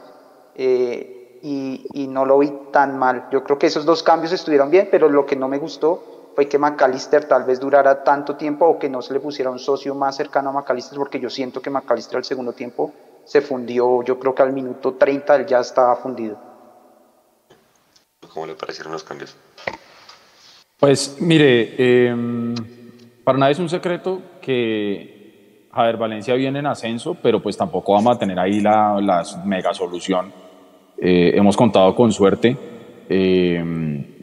eh, y, no lo vi tan mal. Yo creo que esos dos cambios estuvieron bien, pero lo que no me gustó fue que McAllister tal vez durara tanto tiempo o que no se le pusiera un socio más cercano a McAllister, porque yo siento que McAllister al segundo tiempo se fundió, yo creo que al minuto 30 él ya estaba fundido. ¿Cómo le parecieron los cambios? Pues mire, em, para nadie es un secreto que Javier Valencia viene en ascenso, pero pues tampoco vamos a tener ahí la, la mega solución eh, hemos contado con suerte eh,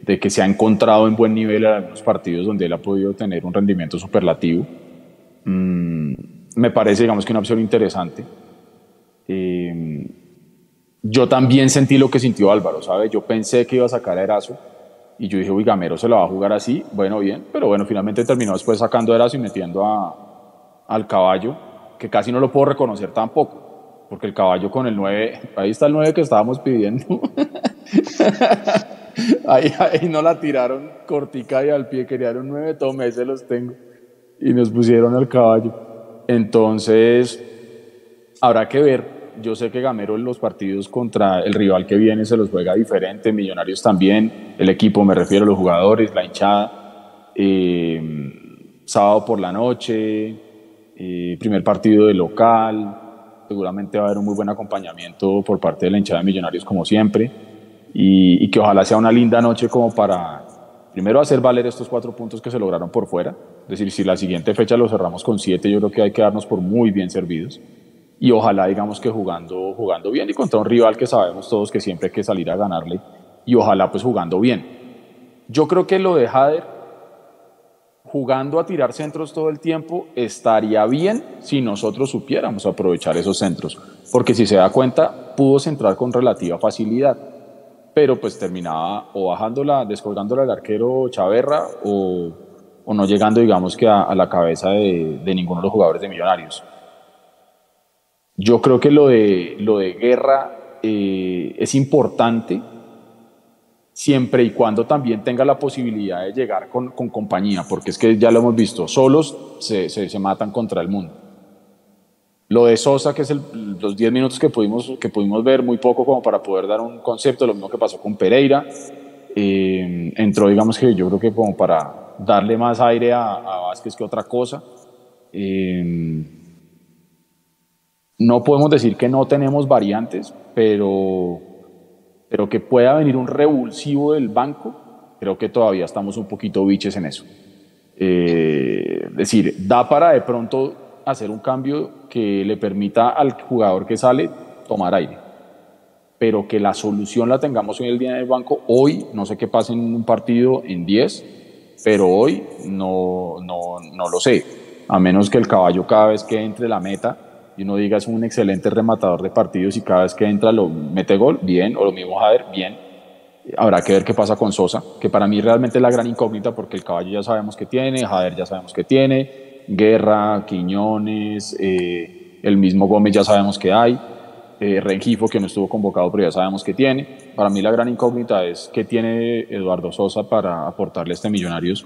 de que se ha encontrado en buen nivel en algunos partidos donde él ha podido tener un rendimiento superlativo. Mm, me parece, digamos, que una opción interesante. Eh, yo también sentí lo que sintió Álvaro, ¿sabes? Yo pensé que iba a sacar a Erazo y yo dije, uy, Gamero se lo va a jugar así, bueno, bien, pero bueno, finalmente terminó después sacando a Erazo y metiendo a, al caballo, que casi no lo puedo reconocer tampoco porque el caballo con el 9, ahí está el 9 que estábamos pidiendo. ahí, ahí no la tiraron cortica y al pie, querían un 9, tome, ese los tengo. Y nos pusieron al caballo. Entonces, habrá que ver. Yo sé que Gamero en los partidos contra el rival que viene se los juega diferente, Millonarios también, el equipo, me refiero a los jugadores, la hinchada. Eh, sábado por la noche, eh, primer partido de local, seguramente va a haber un muy buen acompañamiento por parte de la hinchada de Millonarios como siempre y, que ojalá sea una linda noche como para primero hacer valer estos cuatro puntos que se lograron por fuera, es decir, si la siguiente fecha lo cerramos con siete, yo creo que hay que darnos por muy bien servidos y ojalá digamos que jugando, jugando bien y contra un rival que sabemos todos que siempre hay que salir a ganarle y ojalá pues jugando bien. Yo creo que lo de Jader jugando a tirar centros todo el tiempo, estaría bien si nosotros supiéramos aprovechar esos centros, porque si se da cuenta, pudo centrar con relativa facilidad, pero pues terminaba o bajándola, descolgándola al arquero Chaverra o, o, no llegando, digamos que a, la cabeza de, de, ninguno de los jugadores de Millonarios. Yo creo que lo de, lo de guerra eh, es importante siempre y cuando también tenga la posibilidad de llegar con, con compañía, porque es que ya lo hemos visto, solos se, se, matan contra el mundo. Lo de Sosa, que es el, los 10 minutos que pudimos, que pudimos ver, muy poco como para poder dar un concepto, lo mismo que pasó con Pereira, eh, entró, digamos que yo creo que como para darle más aire a, a Vázquez que otra cosa. Eh, no podemos decir que no tenemos variantes, pero pero que pueda venir un revulsivo del banco, creo que todavía estamos un poquito biches en eso. Eh, es decir, da para de pronto hacer un cambio que le permita al jugador que sale tomar aire, pero que la solución la tengamos hoy el día en el banco, hoy, no sé qué pasa en un partido en 10, pero hoy no, no, no lo sé, a menos que el caballo cada vez que entre la meta y uno diga es un excelente rematador de partidos y cada vez que entra lo mete gol, bien, o lo mismo Jader, bien. Habrá que ver qué pasa con Sosa, que para mí realmente es la gran incógnita porque el caballo ya sabemos que tiene, Jader ya sabemos que tiene, Guerra, Quiñones, eh, el mismo Gómez ya sabemos que hay, eh, Rengifo que no estuvo convocado pero ya sabemos que tiene. Para mí la gran incógnita es qué tiene Eduardo Sosa para aportarle a este Millonarios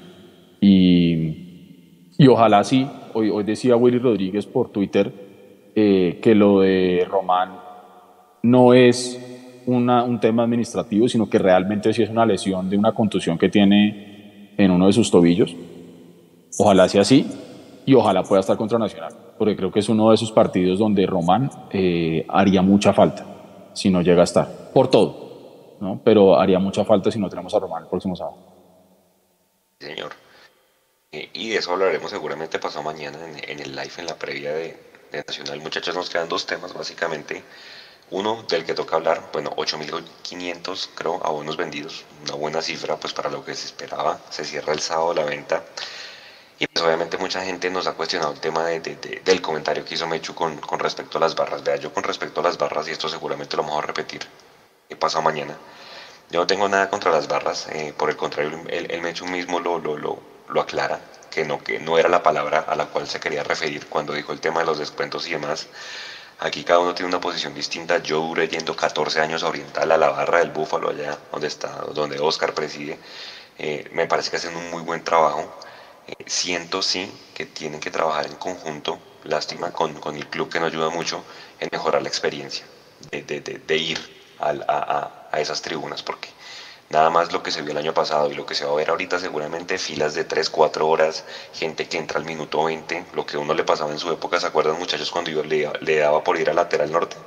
y, y ojalá sí, hoy, hoy decía Willy Rodríguez por Twitter, eh, que lo de Román no es un tema administrativo, sino que realmente sí es una lesión de una contusión que tiene en uno de sus tobillos. Ojalá sea así y ojalá pueda estar contra Nacional, porque creo que es uno de esos partidos donde Román eh, haría mucha falta si no llega a estar, por todo, ¿no? pero haría mucha falta si no tenemos a Román el próximo sábado. Señor. Eh, y de eso hablaremos seguramente pasado mañana en, el live, en la previa de, de Nacional. Muchachos, nos quedan dos temas básicamente. Uno del que toca hablar, bueno, 8.500 creo abonos vendidos, una buena cifra pues para lo que se esperaba, se cierra el sábado la venta. Y pues obviamente mucha gente nos ha cuestionado el tema de, del comentario que hizo Mechu con, con, respecto a las barras, vea, yo con respecto a las barras y esto seguramente lo vamos a repetir he pasado mañana, yo no tengo nada contra las barras, eh, por el contrario el, el Mechu mismo lo, lo, lo, lo aclara, que no, que no era la palabra a la cual se quería referir cuando dijo el tema de los descuentos y demás, Aquí cada uno tiene una posición distinta. Yo duré yendo 14 años a Oriental, a la barra del Búfalo, allá donde está, donde Oscar preside. Eh, me parece que hacen un muy buen trabajo. Eh, siento sí que tienen que trabajar en conjunto, lástima, con, con, el club que nos ayuda mucho en mejorar la experiencia de, de, de, ir a, a, a, esas tribunas, porque Nada más lo que se vio el año pasado y lo que se va a ver ahorita seguramente filas de 3, 4 horas, gente que entra al minuto 20, lo que uno le pasaba en su época, ¿se acuerdan muchachos cuando yo le, le daba por ir al lateral norte?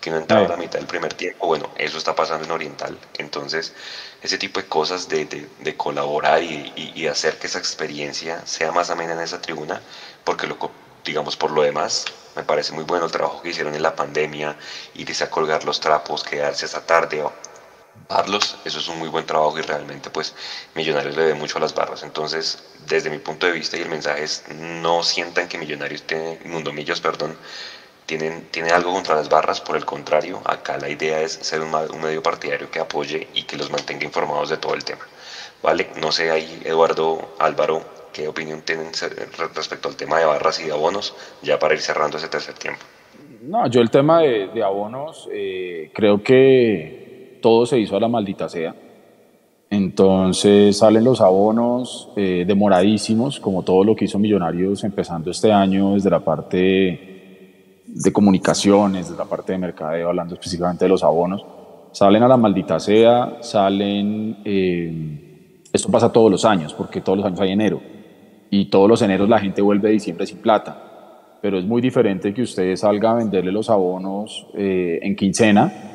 Que no entraba a la mitad del primer tiempo, bueno, eso está pasando en Oriental, entonces ese tipo de cosas de, de, de colaborar y, y, hacer que esa experiencia sea más amena en esa tribuna, porque lo, digamos por lo demás, me parece muy bueno el trabajo que hicieron en la pandemia, irse a colgar los trapos, quedarse hasta tarde, Barlos, eso es un muy buen trabajo y realmente pues Millonarios le debe mucho a las barras. Entonces, desde mi punto de vista y el mensaje es no sientan que Millonarios tiene, Mundomillos, perdón, tienen, tiene algo contra las barras, por el contrario, acá la idea es ser un, medio partidario que apoye y que los mantenga informados de todo el tema. Vale, no sé ahí Eduardo, Álvaro, qué opinión tienen respecto al tema de barras y de abonos, ya para ir cerrando ese tercer tiempo. No, yo el tema de, de abonos, eh, creo que todo se hizo a la maldita sea. Entonces salen los abonos eh, demoradísimos, como todo lo que hizo Millonarios empezando este año desde la parte de comunicaciones, desde la parte de mercadeo, hablando específicamente de los abonos. Salen a la maldita sea, salen... Eh, esto pasa todos los años, porque todos los años hay enero. Y todos los eneros la gente vuelve de diciembre sin plata. Pero es muy diferente que usted salga a venderle los abonos eh, en quincena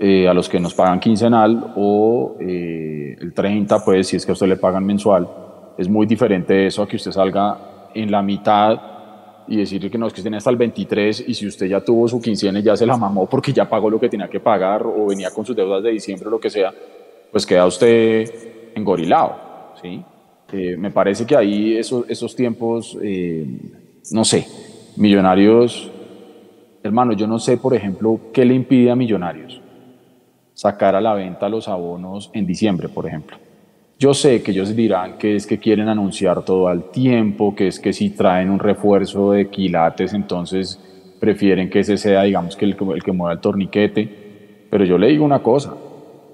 eh, a los que nos pagan quincenal o eh, el 30, pues si es que a usted le pagan mensual. Es muy diferente eso a que usted salga en la mitad y decir que no, es que tiene hasta el 23 y si usted ya tuvo su quincena y ya se la mamó porque ya pagó lo que tenía que pagar o venía con sus deudas de diciembre o lo que sea, pues queda usted engorilado, ¿sí? Eh, me parece que ahí esos, esos tiempos, no sé, millonarios, hermano, yo no sé, por ejemplo, qué le impide a millonarios sacar a la venta los abonos en diciembre, por ejemplo. Yo sé que ellos dirán que es que quieren anunciar todo al tiempo, que es que si traen un refuerzo de quilates, entonces prefieren que ese sea, digamos, que el, el que mueva el torniquete. Pero yo le digo una cosa,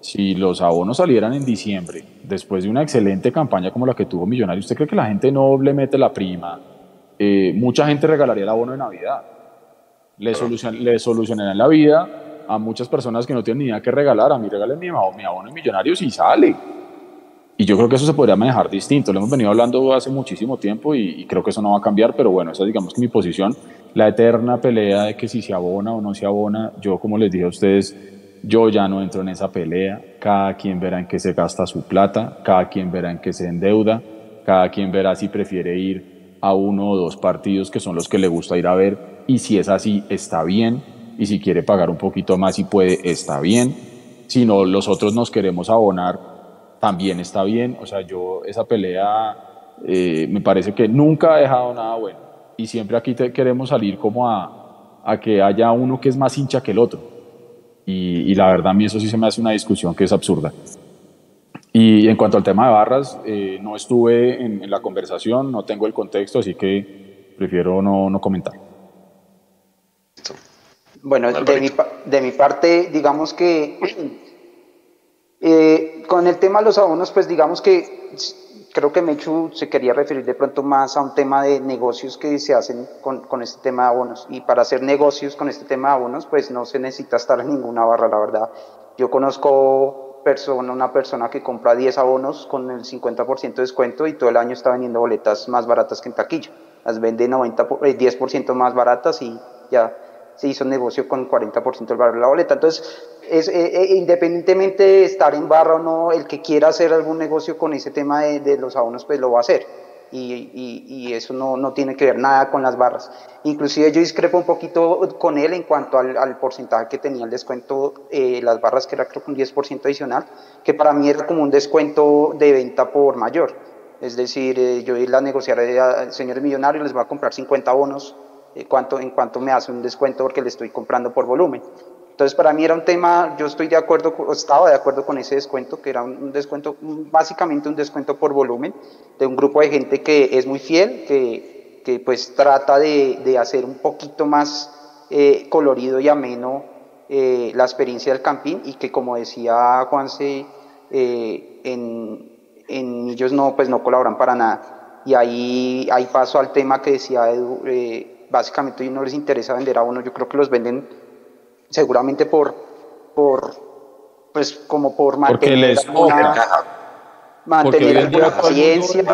si los abonos salieran en diciembre, después de una excelente campaña como la que tuvo Millonarios, ¿usted cree que la gente no le mete la prima? Eh, mucha gente regalaría el abono de Navidad. Le, solucion, le solucionarían la vida a muchas personas que no tienen ni idea que regalar. A mí regalen mi, mi abono en Millonarios y sale. Y yo creo que eso se podría manejar distinto. Lo hemos venido hablando hace muchísimo tiempo y, creo que eso no va a cambiar, pero bueno, esa es digamos que mi posición. La eterna pelea de que si se abona o no se abona, yo como les dije a ustedes, yo ya no entro en esa pelea. Cada quien verá en qué se gasta su plata, cada quien verá en qué se endeuda, cada quien verá si prefiere ir a uno o dos partidos que son los que le gusta ir a ver y si es así, está bien y si quiere pagar un poquito más y puede, está bien. Si no, los otros nos queremos abonar, también está bien. O sea, yo esa pelea eh, me parece que nunca ha dejado nada bueno. Y siempre aquí queremos salir como a, a, que haya uno que es más hincha que el otro. Y, y, la verdad a mí eso sí se me hace una discusión que es absurda. Y en cuanto al tema de barras, eh, no estuve en, en, la conversación, no tengo el contexto, así que prefiero no, no comentar. Bueno, de mi, de mi, parte, digamos que eh, con el tema de los abonos, pues digamos que creo que Mechu se quería referir de pronto más a un tema de negocios que se hacen con, con este tema de abonos. Y para hacer negocios con este tema de abonos, pues no se necesita estar en ninguna barra, la verdad. Yo conozco persona, una persona que compra 10 abonos con el 50% de descuento y todo el año está vendiendo boletas más baratas que en taquilla. Las vende 90, 10% eh, más baratas y ya se hizo negocio con 40% del valor de la boleta. Entonces, es, eh, eh, independientemente de estar en barra o no, el que quiera hacer algún negocio con ese tema de, los abonos, pues lo va a hacer. Y, y, eso no, no, tiene que ver nada con las barras. Inclusive yo discrepo un poquito con él en cuanto al, porcentaje que tenía el descuento, eh, las barras que era creo que un 10% adicional, que para mí era como un descuento de venta por mayor. Es decir, yo la negociaré al señor millonario, les voy a comprar 50 abonos eh, cuánto, en cuanto me hace un descuento porque le estoy comprando por volumen. Entonces, para mí era un tema, yo estoy de acuerdo, estaba de acuerdo con ese descuento, que era un descuento, básicamente un descuento por volumen, de un grupo de gente que es muy fiel, que, que pues trata de, de, hacer un poquito más eh, colorido y ameno eh, la experiencia del camping y que como decía Juanse, eh, en, en ellos no, pues no colaboran para nada. Y ahí, ahí paso al tema que decía Edu, básicamente no les interesa vender a uno, yo creo que los venden seguramente por, por pues como por mantener alguna, mantener alguna paciencia.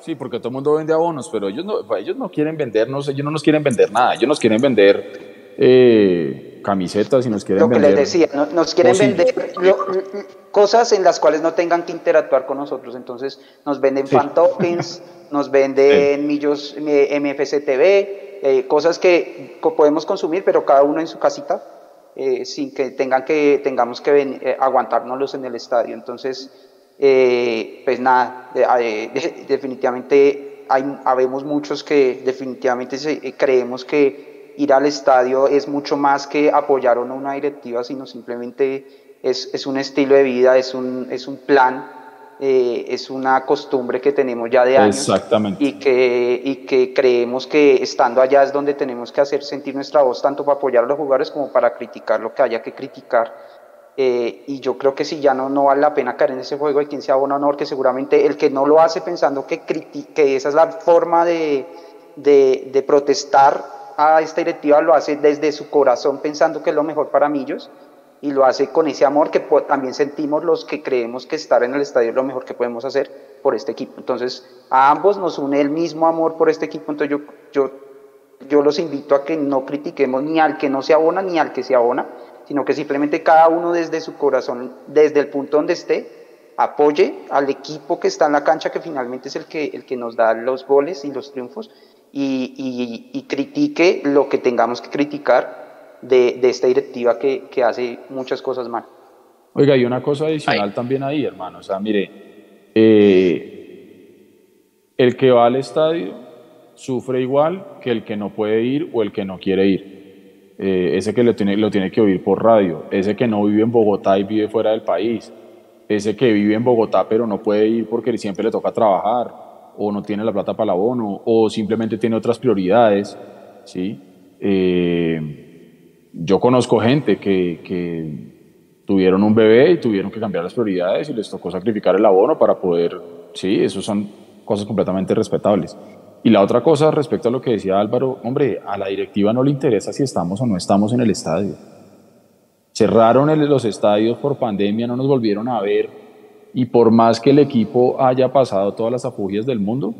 Sí, porque todo el mundo vende abonos, pero ellos no, ellos no quieren vendernos, ellos no nos quieren vender nada, ellos nos quieren vender eh, camisetas y nos quieren vender... Lo que les decía, nos quieren vender cosas en las cuales no tengan que interactuar con nosotros, entonces nos venden fan tokens, nos venden millos MFCTV, eh, cosas que podemos consumir, pero cada uno en su casita, eh, sin que tengan que tengamos que eh, aguantárnoslos en el estadio. Entonces, pues nada, definitivamente hay, habemos muchos que definitivamente creemos que ir al estadio es mucho más que apoyar a una directiva, sino simplemente es, es un estilo de vida, es un, es un plan eh, es una costumbre que tenemos ya de años y que, y que creemos que estando allá es donde tenemos que hacer sentir nuestra voz tanto para apoyar a los jugadores como para criticar lo que haya que criticar. Eh, y yo creo que si ya no, no vale la pena caer en ese juego de quien sea bueno honor, que seguramente el que no lo hace pensando que, que esa es la forma de, de, de protestar a esta directiva, lo hace desde su corazón pensando que es lo mejor para Millos y lo hace con ese amor que también sentimos los que creemos que estar en el estadio es lo mejor que podemos hacer por este equipo. Entonces, a ambos nos une el mismo amor por este equipo, entonces yo, yo, yo los invito a que no critiquemos ni al que no se abona ni al que se abona, sino que simplemente cada uno desde su corazón, desde el punto donde esté, apoye al equipo que está en la cancha, que finalmente es el que, el que nos da los goles y los triunfos, y, y, y critique lo que tengamos que criticar de, esta directiva que, que, hace muchas cosas mal. Oiga, hay una cosa adicional también ahí, hermano. O sea, mire, eh, el que va al estadio sufre igual que el que no puede ir o el que no quiere ir. Eh, ese que lo tiene, lo tiene que oír por radio, ese que no vive en Bogotá y vive fuera del país, ese que vive en Bogotá pero no puede ir porque siempre le toca trabajar o no tiene la plata para el abono o simplemente tiene otras prioridades, ¿sí? Eh, yo conozco gente que, que, tuvieron un bebé y tuvieron que cambiar las prioridades y les tocó sacrificar el abono para poder, sí, eso son cosas completamente respetables. Y la otra cosa respecto a lo que decía Álvaro, hombre, a la directiva no le interesa si estamos o no estamos en el estadio. Cerraron los estadios por pandemia, no nos volvieron a ver y por más que el equipo haya pasado todas las afugias del mundo,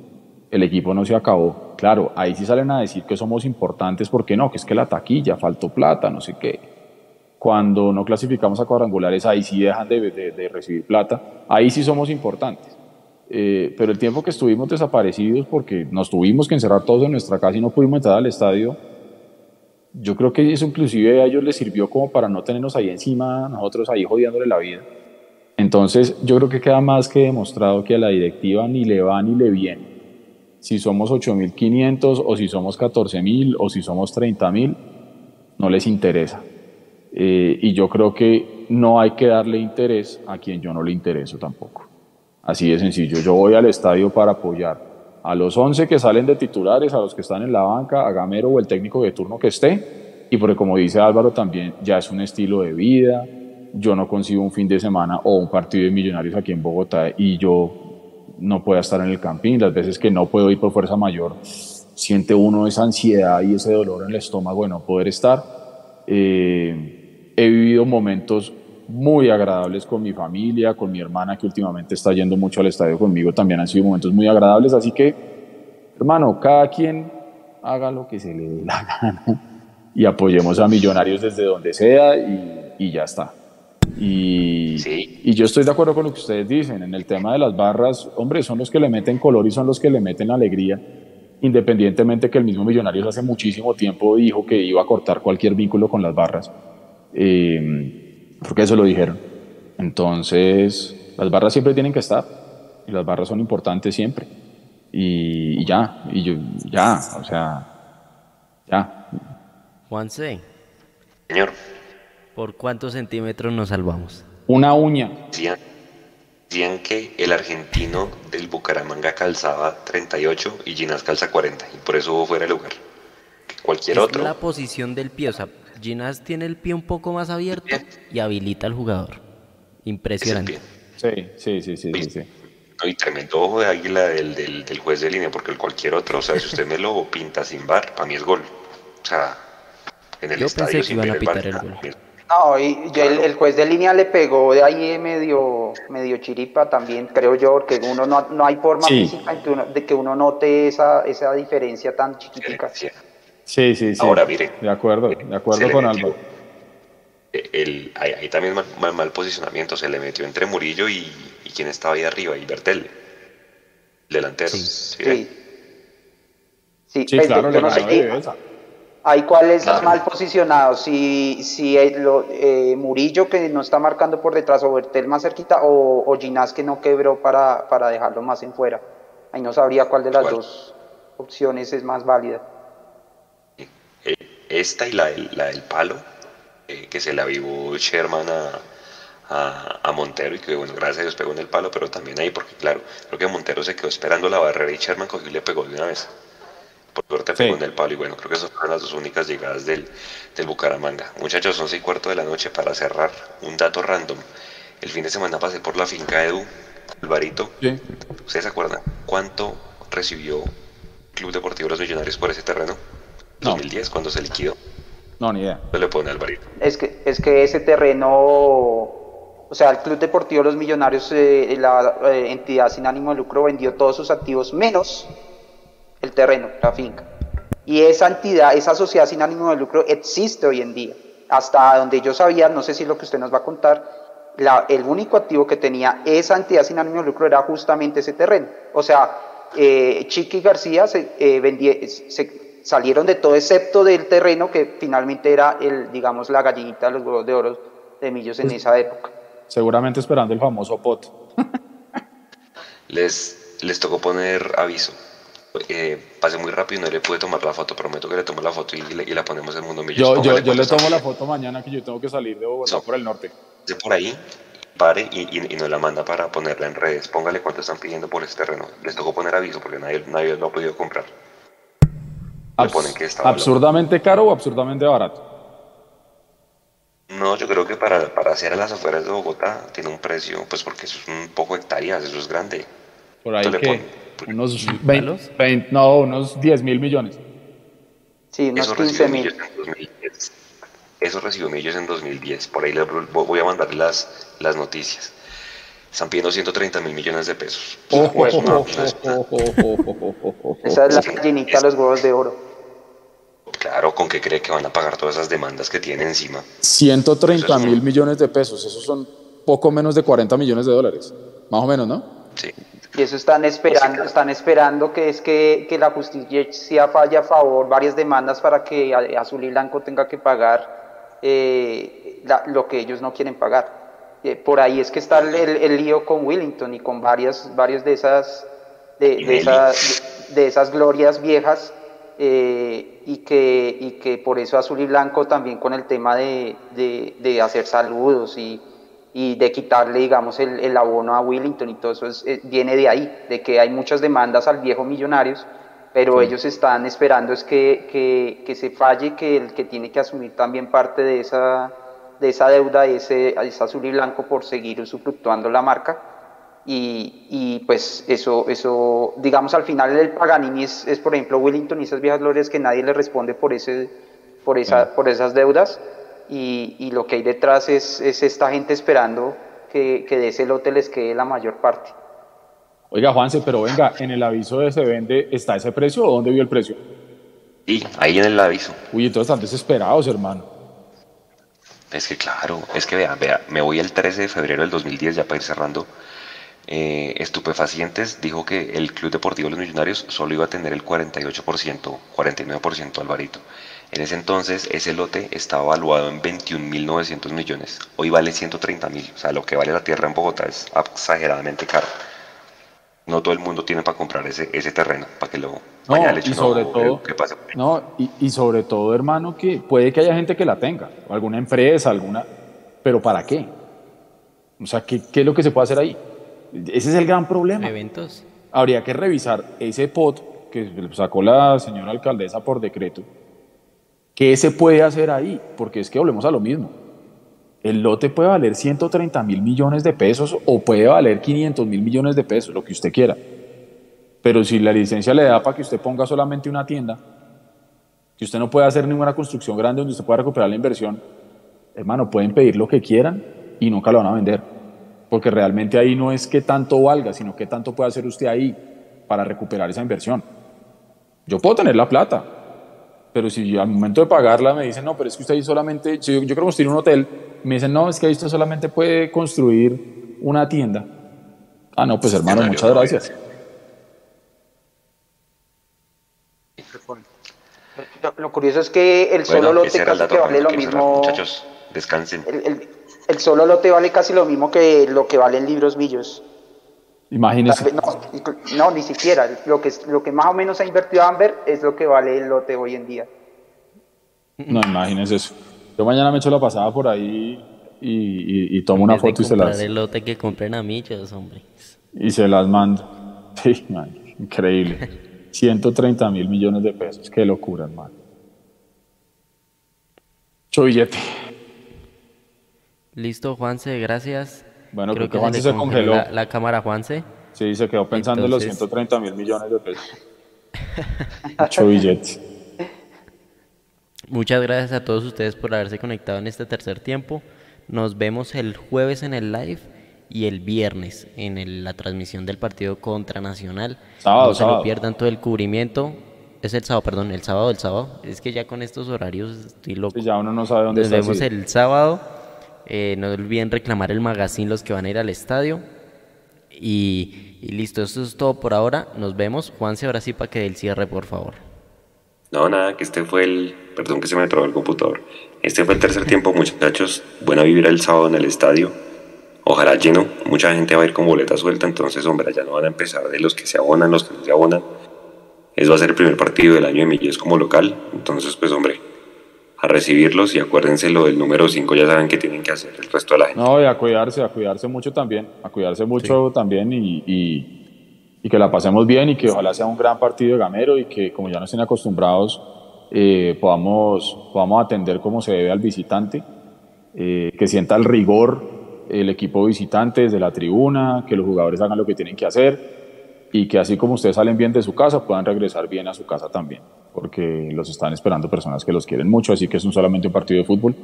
el equipo no se acabó. Claro, ahí sí salen a decir que somos importantes, porque no? Que es que la taquilla, faltó plata, no sé qué. Cuando no clasificamos a cuadrangulares, ahí sí dejan de, recibir plata, ahí sí somos importantes. Eh, pero el tiempo que estuvimos desaparecidos, porque nos tuvimos que encerrar todos en nuestra casa y no pudimos entrar al estadio, yo creo que eso inclusive a ellos les sirvió como para no tenernos ahí encima, nosotros ahí jodiéndole la vida. Entonces, yo creo que queda más que demostrado que a la directiva ni le va ni le viene si somos 8.500 o si somos 14.000 o si somos 30.000, no les interesa. Eh, y yo creo que no hay que darle interés a quien yo no le intereso tampoco. Así de sencillo. Yo voy al estadio para apoyar a los 11 que salen de titulares, a los que están en la banca, a Gamero o el técnico de turno que esté. Y porque como dice Álvaro también, ya es un estilo de vida. Yo no consigo un fin de semana o un partido de millonarios aquí en Bogotá y yo no pueda estar en el campín, las veces que no puedo ir por fuerza mayor, siente uno esa ansiedad y ese dolor en el estómago de no poder estar. Eh, he vivido momentos muy agradables con mi familia, con mi hermana que últimamente está yendo mucho al estadio conmigo, también han sido momentos muy agradables, así que, hermano, cada quien haga lo que se le dé la gana y apoyemos a Millonarios desde donde sea y ya está. Y, y, yo estoy de acuerdo con lo que ustedes dicen, en el tema de las barras, hombre, son los que le meten color y son los que le meten alegría, independientemente que el mismo Millonarios hace muchísimo tiempo dijo que iba a cortar cualquier vínculo con las barras. Eh, porque eso lo dijeron. Entonces, las barras siempre tienen que estar y las barras son importantes siempre. Y, ya, y yo, ya, o sea, ya. Juanse. Señor. ¿Por cuántos centímetros nos salvamos? Una uña. Decían, que el argentino del Bucaramanga calzaba 38 y Ginás calza 40 y por eso fuera el lugar. cualquier es otro. la posición del pie, o sea, Ginás tiene el pie un poco más abierto y habilita al jugador. Impresionante. Sí, sí, sí, sí, sí, Y tremendo ojo de águila del, del, juez de línea, porque cualquier otro, o sea, si usted me lo pinta sin bar, para mí es gol. O sea, en el Yo estadio pensé que iban a pitar el gol. No, y el, juez de línea le pegó de ahí medio, medio chiripa también, creo yo, porque uno no, no hay forma física de que uno note esa, esa diferencia tan chiquitica. Sí, sí, sí. Ahora, mire. De acuerdo, de acuerdo con Álvaro. El, ahí, también mal, mal, posicionamiento, se le metió entre Murillo y, y quien estaba ahí arriba, y Bertel, delantero. Sí, sí. sí, claro, le Ahí cuál es mal posicionado, si, si lo, eh, Murillo que no está marcando por detrás o Bertel más cerquita o, o Ginás que no quebró para, para dejarlo más en fuera. Ahí no sabría cuál de las dos opciones es más válida esta y la del, la del palo, eh, que se la vivó Sherman a, a, Montero y que bueno, gracias a Dios pegó en el palo, pero también ahí, porque claro, creo que Montero se quedó esperando la barrera y Sherman cogió y le pegó de una vez. Por suerte pegó en el palo y bueno, creo que esas fueron las dos únicas llegadas del, del Bucaramanga. Muchachos, 11 y cuarto de la noche para cerrar un dato random. El fin de semana pasé por la finca Edu, Alvarito. ¿Ustedes se acuerdan cuánto recibió Club Deportivo Los Millonarios por ese terreno? 2010 cuando se liquidó. No, ni idea. Se le pone Alvarito. Es que, es que ese terreno, o sea, el Club Deportivo Los Millonarios, eh, la eh, entidad sin ánimo de lucro, vendió todos sus activos menos el terreno, la finca. Y esa entidad, esa sociedad sin ánimo de lucro existe hoy en día. Hasta donde yo sabía, no sé si lo que usted nos va a contar, la, el único activo que tenía esa entidad sin ánimo de lucro era justamente ese terreno. O sea, eh, Chiqui García se, eh, vendía, se, salieron de todo excepto del terreno que finalmente era el, digamos, la gallinita de los huevos de oro de Millos en esa época. Seguramente esperando el famoso pot. les, les tocó poner aviso. Eh, pasé muy rápido y no le pude tomar la foto. Prometo que le tomo la foto y, la ponemos en Mundo Millos. Yo, yo, yo le tomo la foto mañana que yo tengo que salir de Bogotá por el norte. De por ahí, pare y, y, nos la manda para ponerla en redes. Póngale cuánto están pidiendo por este terreno. Les tocó poner aviso porque nadie, nadie lo ha podido comprar absurdamente caro o absurdamente barato. No, yo creo que para, para hacer a las afueras de Bogotá tiene un precio, pues porque eso es un poco hectáreas, eso es grande. Por ahí que unos 20, no, unos 10 mil millones. Sí, unos 15 mil. Eso recibió Millos en 2010, por ahí le voy a mandar las, las noticias. Están pidiendo 130 mil millones de pesos. Esa es la gallinita los huevos de oro. Claro, ¿con qué cree que van a pagar todas esas demandas que tiene encima? 130 mil millones de pesos, esos son poco menos de 40 millones de dólares, más o menos, ¿no? Sí. Y eso están esperando, están esperando que es que, que la justicia falla a favor varias demandas para que Azul y Blanco tenga que pagar eh, lo que ellos no quieren pagar. Eh, por ahí es que está el, lío con Willington y con varias, varias de esas de, de, esas, de esas glorias viejas eh, y, que, y que por eso azul y blanco también con el tema de, de, hacer saludos y, y, de quitarle, digamos, el, el, abono a Willington y todo eso viene de ahí, de que hay muchas demandas al viejo Millonarios, pero ellos están esperando es que, que, que, se falle, que el que tiene que asumir también parte de esa, de esa deuda ese, es azul y blanco por seguir usufructuando la marca. Y, y, pues eso, eso, digamos al final el Paganini es, es, por ejemplo Wellington y esas viejas glorias que nadie le responde por, ese, por, esa, por esas deudas y, y, lo que hay detrás es, es esta gente esperando que, que, de ese lote les quede la mayor parte. Oiga Juanse, pero venga, en el aviso de se vende, ¿está ese precio o dónde vio el precio? Sí, ahí en el aviso. Uy, entonces están desesperados, hermano. Es que claro, es que vea, vea, me voy el 13 de febrero del 2010 ya para ir cerrando eh, estupefacientes dijo que el Club Deportivo Los Millonarios solo iba a tener el 48%, 49% Alvarito. En ese entonces ese lote estaba evaluado en 21.900 millones. Hoy vale 130.000. O sea, lo que vale la tierra en Bogotá es exageradamente caro. No todo el mundo tiene para comprar ese, ese terreno, para que lo no, y sobre todo, No, y, y sobre todo, hermano, que puede que haya gente que la tenga, alguna empresa, alguna, pero ¿para qué? O sea, ¿qué, qué es lo que se puede hacer ahí? Ese es el gran problema. Eventos. Habría que revisar ese POT que sacó la señora alcaldesa por decreto. ¿Qué se puede hacer ahí? Porque es que volvemos a lo mismo. El lote puede valer 130 mil millones de pesos o puede valer 500 mil millones de pesos, lo que usted quiera. Pero si la licencia le da para que usted ponga solamente una tienda, que usted no puede hacer ninguna construcción grande donde usted pueda recuperar la inversión, hermano, pueden pedir lo que quieran y nunca lo van a vender porque realmente ahí no es que tanto valga, sino que tanto puede hacer usted ahí para recuperar esa inversión. Yo puedo tener la plata, pero si al momento de pagarla me dicen, no, pero es que usted ahí solamente, si yo, yo quiero construir un hotel, me dicen, no, es que ahí usted solamente puede construir una tienda. Ah, no, pues hermano, muchas gracias. Lo, curioso es que el solo lote casi que vale lo mismo. Muchachos, descansen. el, el solo lote vale casi lo mismo que lo que valen libros millos. Imagínese. No, ni siquiera. Lo que, lo que más o menos ha invertido Amber es lo que vale el lote hoy en día. No, imagínese eso. Yo mañana me echo la pasada por ahí y, tomo una foto y se las. el lote que compren a millos, hombre. Y se las mando. Sí, man, increíble. 130 mil millones de pesos. Qué locura, hermano. Mucho billete. Listo, Juanse, gracias. Bueno, creo que Juanse se, congeló. La, cámara, Juanse. Sí, se quedó pensando en los 130 mil millones de pesos. Mucho billete. Muchas gracias a todos ustedes por haberse conectado en este tercer tiempo. Nos vemos el jueves en el live y el viernes en la transmisión del partido contra Nacional. Sábado, no se lo pierdan todo el cubrimiento. Es el sábado, perdón, el sábado, el sábado. Es que ya con estos horarios estoy loco. ya uno no sabe dónde Nos vemos el sábado eh, no olviden reclamar el magazine los que van a ir al estadio. Y, listo, eso es todo por ahora. Nos vemos. Juanse, ahora sí para que el cierre, por favor. No, nada, que este fue el. Perdón que se me trabó el computador. Este fue el tercer tiempo, muchachos. Buena vivir el sábado en el estadio. Ojalá lleno. Mucha gente va a ir con boleta suelta, entonces, hombre, ya no van a empezar de los que se abonan, los que no se abonan. Es va a ser el primer partido del año de Milles como local. Entonces, pues, hombre, a recibirlos y acuérdense lo del número 5, ya saben que tienen que hacer el resto de la gente. No, y a cuidarse, a cuidarse mucho también, a cuidarse mucho también y, y, que la pasemos bien y que ojalá sea un gran partido de Gamero y que como ya no estén acostumbrados eh, podamos, podamos atender como se debe al visitante, eh, que sienta el rigor el equipo visitante desde la tribuna, que los jugadores hagan lo que tienen que hacer y que así como ustedes salen bien de su casa puedan regresar bien a su casa también porque los están esperando personas que los quieren mucho, así que es un solamente un partido de fútbol,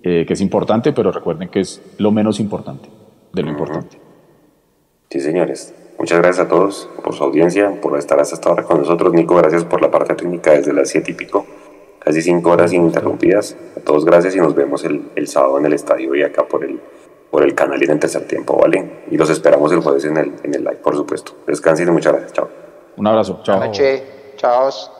eh, que es importante, pero recuerden que es lo menos importante de lo importante. Sí, señores. Muchas gracias a todos por su audiencia, por estar hasta ahora con nosotros. Nico, gracias por la parte técnica desde las siete y pico, casi cinco horas ininterrumpidas. A todos gracias y nos vemos el, el sábado en el estadio y acá por el, por el canal y en el tercer tiempo, ¿vale? Y los esperamos el jueves en el, en el live, por supuesto. Descansen y muchas gracias. Chao. Un abrazo. Chao. Chao.